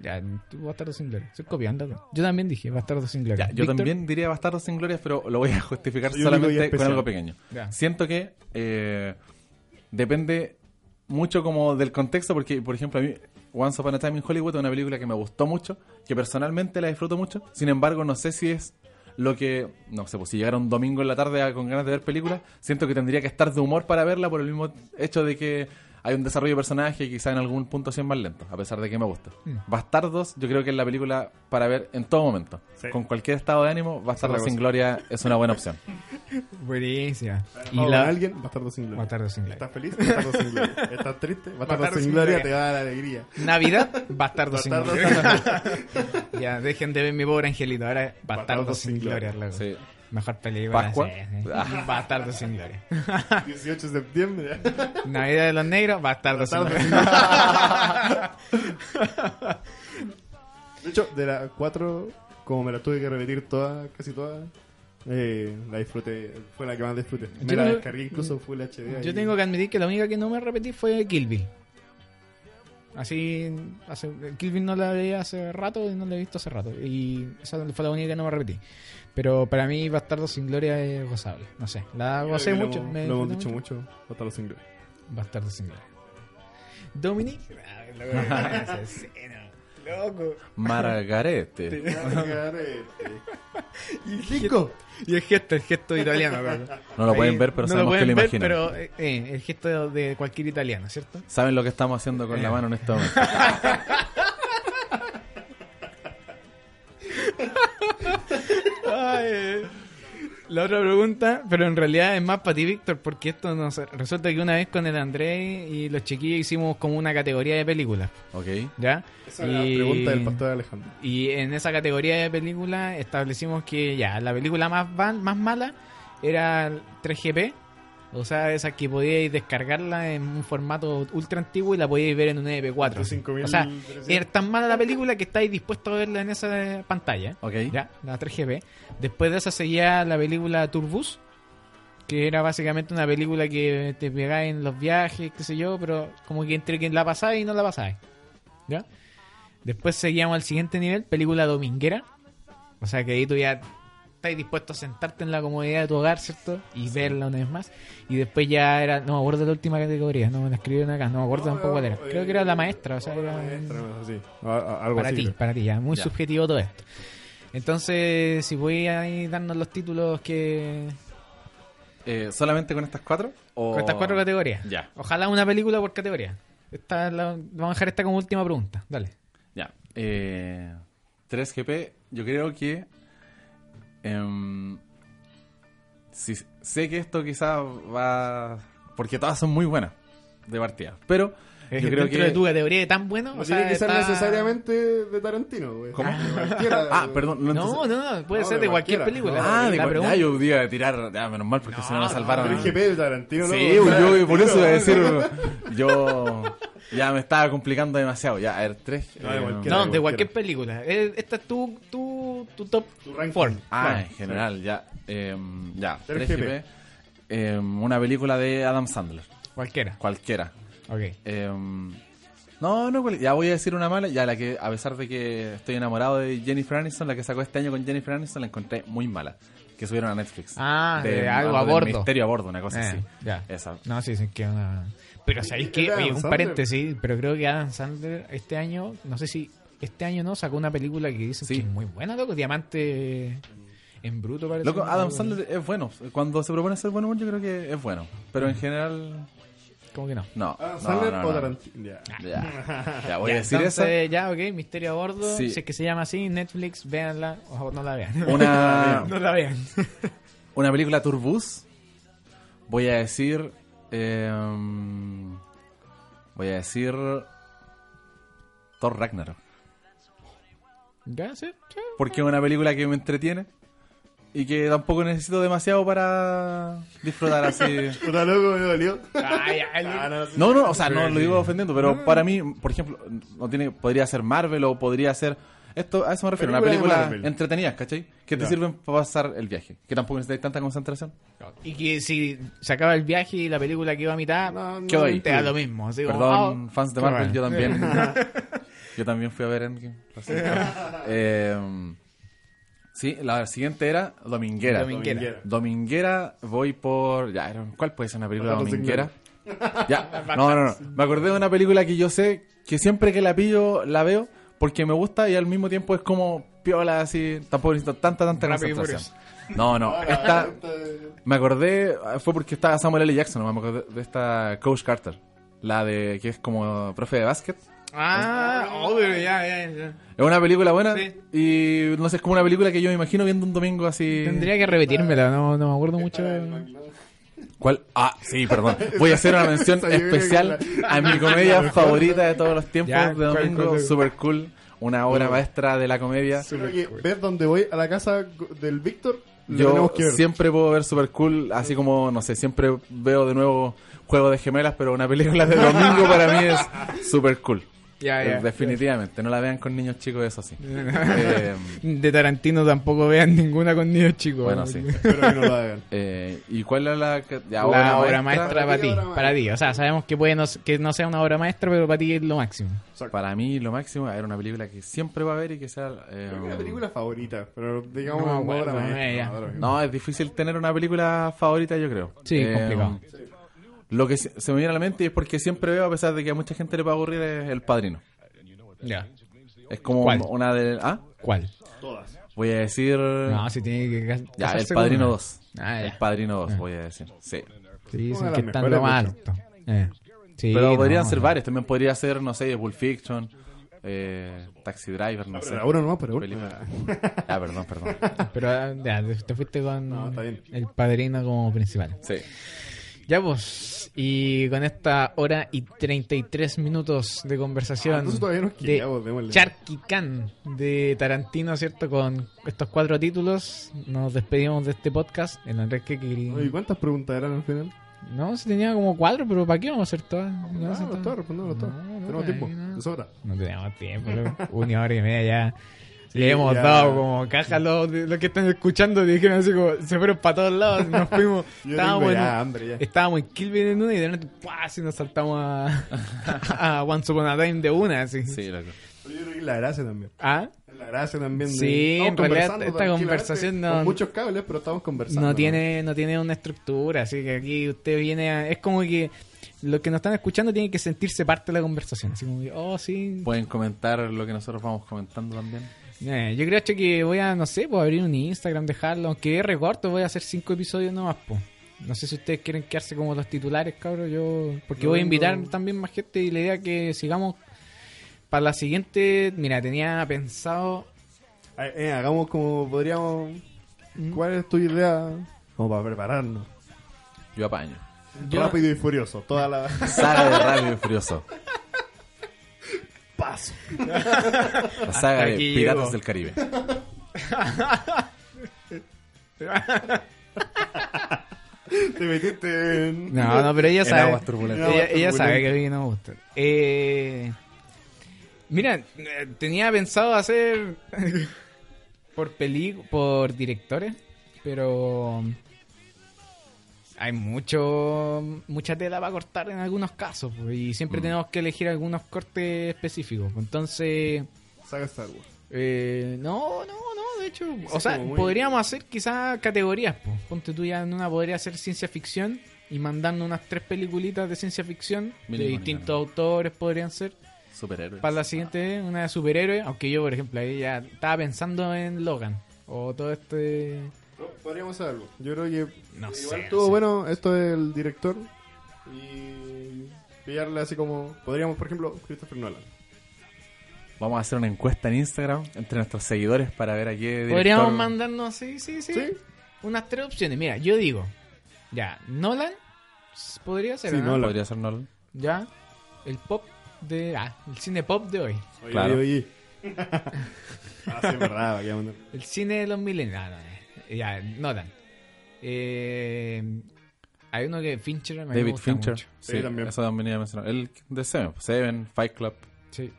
Ya, tú Bastardo sin gloria. Estoy copiando. ¿no? Yo también dije Bastardo sin gloria.
Ya, yo
Víctor,
también diría Bastardo sin Gloria, pero lo voy a justificar
Soy
solamente con algo pequeño.
Ya.
Siento que eh, depende mucho como del contexto, porque, por ejemplo, a mí Once Upon a Time in Hollywood es una película que me gustó mucho, que personalmente la disfruto mucho. Sin embargo, no sé si es lo que, no sé, pues si llegara un domingo en la tarde con ganas de ver películas, siento que tendría que estar de humor para verla por el mismo hecho de que hay un desarrollo de personaje y quizá en algún punto sí es más lento, a pesar de que me gusta.
Mm.
Bastardos, yo creo que es la película para ver en todo momento.
Sí.
Con cualquier estado de ánimo, Bastardos sin. Gloria es una buena opción.
Buenísima. Y la...
alguien, Bastardo sin gloria.
Bastardo sin gloria.
¿Estás feliz? Bastardo sin gloria. ¿Estás triste? Bastardo,
Bastardo
sin,
sin
gloria
gloria.
te va a dar alegría.
Navidad, Bastardo sin gloria. ya, dejen de ver mi pobre angelito. Ahora es Bastardo, sin
sin
gloria.
gloria.
Sí.
Mejor película.
Pascua.
sí, sí. Bastardo sin gloria.
18 de septiembre.
Navidad de los negros, Bastardo sin
Bastardo sin gloria. De hecho, de las cuatro, como me las tuve que repetir todas, casi todas, eh, la disfruté. Fue la que más disfruté. Me
Yo
la descargué incluso Full HD. ahí.
Yo tengo que admitir que la única que no me repetí fue Kill Bill. Así, hace, Kill Bill no la veía hace rato y no la he visto hace rato. Y esa fue la única que no me repetí. Pero para mí Bastardo sin Gloria es gozable. No sé, la gocé
lo
mucho. me
Lo hemos dicho mucho. Bastardo sin gloria.
Bastardo sin Gloria. Dominic. Loco, Loco.
Margarete.
Lico.
Y el gesto, el gesto italiano. loco.
No lo pueden ver, pero
no
sabemos que
pueden
lo imaginan.
Pero eh, eh, el gesto de cualquier italiano, ¿cierto?
Saben lo que estamos haciendo con la
Eh.
mano en este momento.
Ay, eh. La otra pregunta, pero en realidad es más para ti, Víctor, porque esto nos resulta que una vez con el André y los chiquillos hicimos como una categoría de películas,
¿Ok?
¿ya?
Esa es la pregunta del pastor Alejandro.
Y en esa categoría de películas establecimos que ya, la película más, van- más mala era el 3GP, o sea, esa que podíais descargarla en un formato ultra antiguo y la podíais ver en un MP4.
De 5.000
O sea, era tan mala la película que estáis dispuestos a verla en esa pantalla.
Ok.
Ya, la 3GP. Después de esa seguía la película Turbus, que era básicamente una película que te pegáis en los viajes, qué sé yo, pero como que entre que la pasáis y no la pasáis. ¿Ya? Después seguíamos al siguiente nivel, película dominguera. O sea que ahí tú ya estás dispuesto a sentarte en la comodidad de tu hogar, ¿cierto? Y verla una vez más. Y después ya era, no me acuerdo de la última categoría, no me la escribieron acá, no me acuerdo tampoco cuál era. Creo que era la maestra, o sea, era
Maestra, sí. Algo
para
así.
ti, para ti, ya, muy
Ya.
subjetivo todo esto. Entonces, si voy a darnos los títulos que...
Eh, ¿Solamente con estas cuatro? O...
Con estas cuatro categorías.
Ya,
Ojalá una película por categoría. Esta es la- vamos a dejar esta como última pregunta. Dale.
ya. Eh, 3GP, yo creo que... em, si, sé que esto quizás va... Porque todas son muy buenas de partida. Pero yo creo
Dentro
que...
de tu categoría tan bueno.
No
o sea,
tiene que ser
está-
necesariamente de Tarantino, güey.
¿Cómo?
Cualquiera,
Ah, perdón. No,
No,
entonces-
no, no, puede
No,
ser
de
de cualquier película.
Ah, de
La
cual-
pregunta-
ya yo iba a tirar, ya, menos mal porque si no me salvaron.
Pero es GP de Tarantino, ¿no?
Sí, yo por eso iba a decir, yo ya me estaba complicando demasiado. Ya, a ver, tres.
No, de
eh,
cualquiera.
No,
de
de
cualquiera.
cualquier película. Eh, Esta es tu, tu, tu top
Tu ranking.
4.
Ah,
Claro,
en general, ya. eh, ya,
3GP.
3GP. eh, una película de Adam Sandler,
Cualquiera.
cualquiera.
Ok.
Eh, no, no, ya voy a decir una mala. Ya la que, a pesar de que estoy enamorado de Jennifer Aniston, la que sacó este año con Jennifer Aniston, la encontré muy mala. Que subieron a Netflix.
Ah, de algo a bordo.
Misterio a bordo, una cosa
Eh,
así.
ya.
Esa.
No, sí, sí, que una... Pero ¿sabéis
Adam
un
Sandler?
paréntesis, pero creo que Adam Sandler este año, no sé si este año no, sacó una película que dicen
Sí.
que es muy buena, loco, Diamante en bruto parece.
Loco, Adam Sandler es bueno. Cuando se propone ser bueno, yo creo que es bueno. Pero en general,
¿Cómo que no?
no. No,
Sandler
no,
o
no.
Tarantino. Ya.
Ya, ya voy a decir
entonces,
esa.
ya, ok, Misterio a bordo,
Sí.
si es que se llama así, Netflix, véanla, o no la vean.
Una,
no la vean.
una película Turbus. Voy a decir. eh, voy a decir. Thor Ragnarok.
¿Ya? ¿Sí? ¿Sí?
Porque es una película que me entretiene. Y que tampoco necesito demasiado para disfrutar así.
Puta loco, me dolió.
Ay, ay,
Ah, no, sí.
No, no, o sea, no lo digo ofendiendo, pero para mí, por ejemplo, no tiene, podría ser Marvel o podría ser. Esto, a eso me refiero, una
Películas de
película
Marvel.
entretenida, ¿cachai? Que te
Ya.
sirven para pasar el viaje. Que tampoco necesitas tanta concentración.
Y que si se acaba el viaje y la película que iba a mitad,
No, no,
te da lo mismo. así como,
Perdón,
oh,
fans de Marvel,
bueno.
yo también. yo también fui a ver Endgame. Eh, sí, la siguiente era Dominguera.
Dominguera.
Dominguera, voy por. Ya, era- ¿cuál puede ser una película
sin
dominguera? Ya, no, no, no. Me acordé de una película que yo sé que siempre que la pillo la veo porque me gusta y al mismo tiempo es como piola así. Tampoco necesito tanta, tanta concentración. No, no. Esta, me acordé, fue porque estaba Samuel L. Jackson, no me acordé de esta Coach Carter. La de que es como profe de básquet.
Ah, oh, pero ya, ya, ya.
Es una película buena
Sí.
y no sé, es como una película que yo me imagino viendo un domingo así.
Tendría que repetírmela, no, no me acuerdo mucho.
¿Cuál? Ah, sí, perdón. Voy a hacer una mención
Sabía que
especial a mi comedia favorita de todos los tiempos
Ya,
de
¿cuál,
domingo.
cuál, cuál?
Super cool. Una obra maestra de la comedia.
Creo que ver dónde voy a la casa del Víctor, lo
Yo
tenemos que ver.
siempre puedo ver super cool, así como, no sé, siempre veo de nuevo Juego de Gemelas, pero una película de domingo para mí es super cool.
Ya,
Eh,
ya.
Definitivamente, no la vean con niños chicos, eso sí. Eh,
De Tarantino tampoco vean ninguna con niños chicos.
bueno, sí.
Espero que no lo hagan.
Eh, ¿Y cuál es la,
La obra maestra,
Para
para,
ti,
para ti. O sea, sabemos que puede no, que no sea una obra maestra, pero para ti es lo máximo.
Para mí, lo máximo era una película que siempre va a ver y que sea. eh,
Creo que es la película favorita, pero digamos
No
obra maestra, no,
es difícil tener una película favorita, yo creo.
Sí,
Eh,
complicado.
Lo que se me viene a la mente y es porque siempre veo, a pesar de que a mucha gente le puede aburrir, es El Padrino.
Ya.
Es como
¿Cuál?
una de... ¿Ah?
¿Cuál?
Todas.
Voy a decir...
No, si tiene que
ya, El Padrino
una.
2.
Ah,
El. Padrino 2,
Ah.
voy a decir. Sí.
Sí, dicen que están lo más alto. Eh. Sí,
Pero
no,
podrían ser
no.
varios. También podría ser, no sé, Pulp Fiction, eh, Taxi Driver, no sé.
Pero ahora no, pero.
Ah, perdón, perdón.
Pero ah, ya, te- te fuiste con
No, está bien.
el padrino como principal.
Sí.
Ya pues, y con esta hora y 33 minutos de
Ah,
conversación
todavía nos
de. Sharky Khan de Tarantino, ¿cierto? Con estos cuatro títulos nos despedimos de este podcast. El Andrés que quería...
Oye, ¿cuántas preguntas eran al final?
No, se tenía como cuatro, pero ¿para qué vamos a hacer todas? No,
Ah, no, respondemos todo.
No, no,
Tenemos
ahí
tiempo,
no.
de sobra.
No teníamos tiempo, loco. una hora y media Le hemos
ya.
dado como caja a los, los que están escuchando, dijeron así como, se fueron para todos lados, nos fuimos,
Yo
estábamos,
tengo
en,
hambre ya.
estábamos en Kill Bill en una y de repente, ¡pua! así nos saltamos a, a Once Upon a Time de una, así.
Sí, loco.
Pero Yo creo que es la gracia también.
¿Ah?
La gracia también. de-
Sí, en realidad
conversando
esta conversación no-
Con muchos cables, pero estamos conversando.
no tiene no tiene una estructura, así que aquí usted viene a... Es como que los que nos están escuchando tienen que sentirse parte de la conversación. Así como que, oh, sí.
Pueden comentar lo que nosotros vamos comentando también.
Eh, yo creo que voy a, no sé, pues abrir un Instagram, dejarlo. Aunque es recorto, voy a hacer cinco episodios nomás, pues. No sé si ustedes quieren quedarse como los titulares, cabrón. Yo, porque voy a invitar también más gente y la idea es que sigamos para la siguiente. Mira, tenía pensado.
Eh, eh, hagamos como podríamos.
Mm.
¿Cuál es tu idea? Como para prepararnos.
Yo apaño.
Yo-
Rápido y furioso. Toda la.
Saga de Rápido y Furioso.
Paso.
La saga de Piratas
llego.
del Caribe.
Te metiste en.
No, no, pero ella
En
sabe.
aguas turbulentas.
Ella, ella sabe que a mí no me gusta. Eh, mira, tenía pensado hacer por peli por directores, pero hay mucho mucha tela para cortar en algunos casos pues, y siempre
Mm.
tenemos que elegir algunos cortes específicos. Entonces,
Saga Star Wars.
eh, no, no, no, de hecho, o sea,
muy-
podríamos hacer quizás categorías, po. ponte tú ya en una podría ser ciencia ficción y mandando unas tres peliculitas de ciencia ficción de distintos autores podrían ser
Superhéroes.
para la siguiente vez, una de superhéroes, aunque yo por ejemplo ahí ya estaba pensando en Logan o todo este
No, Podríamos hacer algo. Yo creo que.
No
igual
sé,
estuvo
no sé.
bueno esto del director. Y. Pillarle así como. Podríamos, por ejemplo, Christopher Nolan.
Vamos a hacer una encuesta en Instagram entre nuestros seguidores para ver a qué director...
podríamos mandarnos sí, sí, sí,
¿Sí?
unas tres opciones. Mira, yo digo, ya, Nolan podría ser,
Sí,
¿o no?
Nolan.
Podría ser Nolan.
Ya, el pop de ah, el cine pop de hoy.
Oye,
Claro.
oye, oye. ah, sí, verdad.
El cine de los milenios. Ah, no, ya, Nolan. Eh, hay uno que Fincher me
David
gusta
Fincher.
mucho.
Sí,
Sí, también.
Eso también iba a mencionar. El de Seven. Seven, Fight Club.
Sí.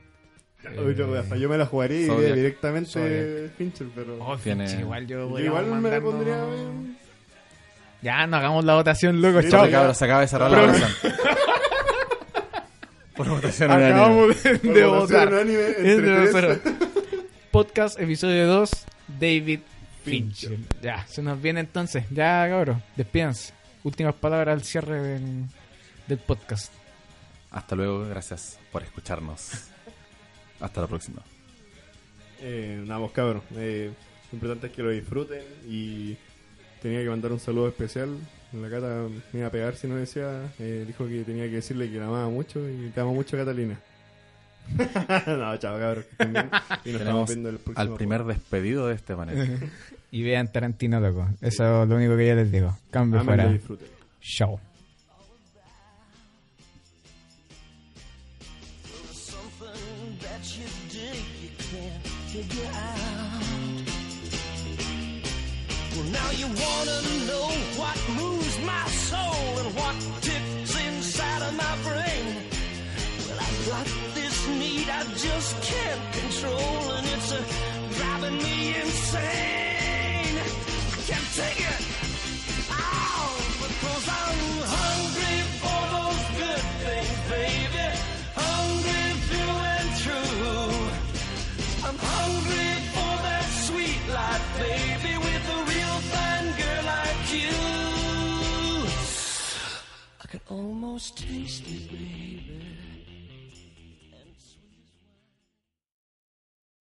Eh,
yo me la jugaría
Zodiac.
directamente
Zodiac.
Fincher, pero.
Oh,
Tiene-
Fincher, igual yo,
igual me la pondría bien.
Ya, no hagamos la votación, loco.
Sí,
chao.
Cabros, se acaba de cerrar la votación. Por votación unánime.
Acabamos de, de votar.
unánime
Entre
entre tres.
nosotros. Podcast, episodio 2, David Fincher. Ya, se nos viene entonces. Ya, cabrón, despídense. Últimas palabras al cierre del, del podcast.
Hasta luego, gracias por escucharnos. Hasta la próxima.
Eh, nada, pues cabrón. Eh, lo importante es que lo disfruten y tenía que mandar un saludo especial. La Cata me iba a pegar si no decía. eh, dijo que tenía que decirle que la amaba mucho y te amo mucho, Catalina. no, chao, cabrón. Y nos estamos viendo el próximo.
al primer despedido de este panel.
Y vean Tarantino, loco. Eso es lo único que yo les digo. Cambio fuera.
disfruten.
almost tasted me.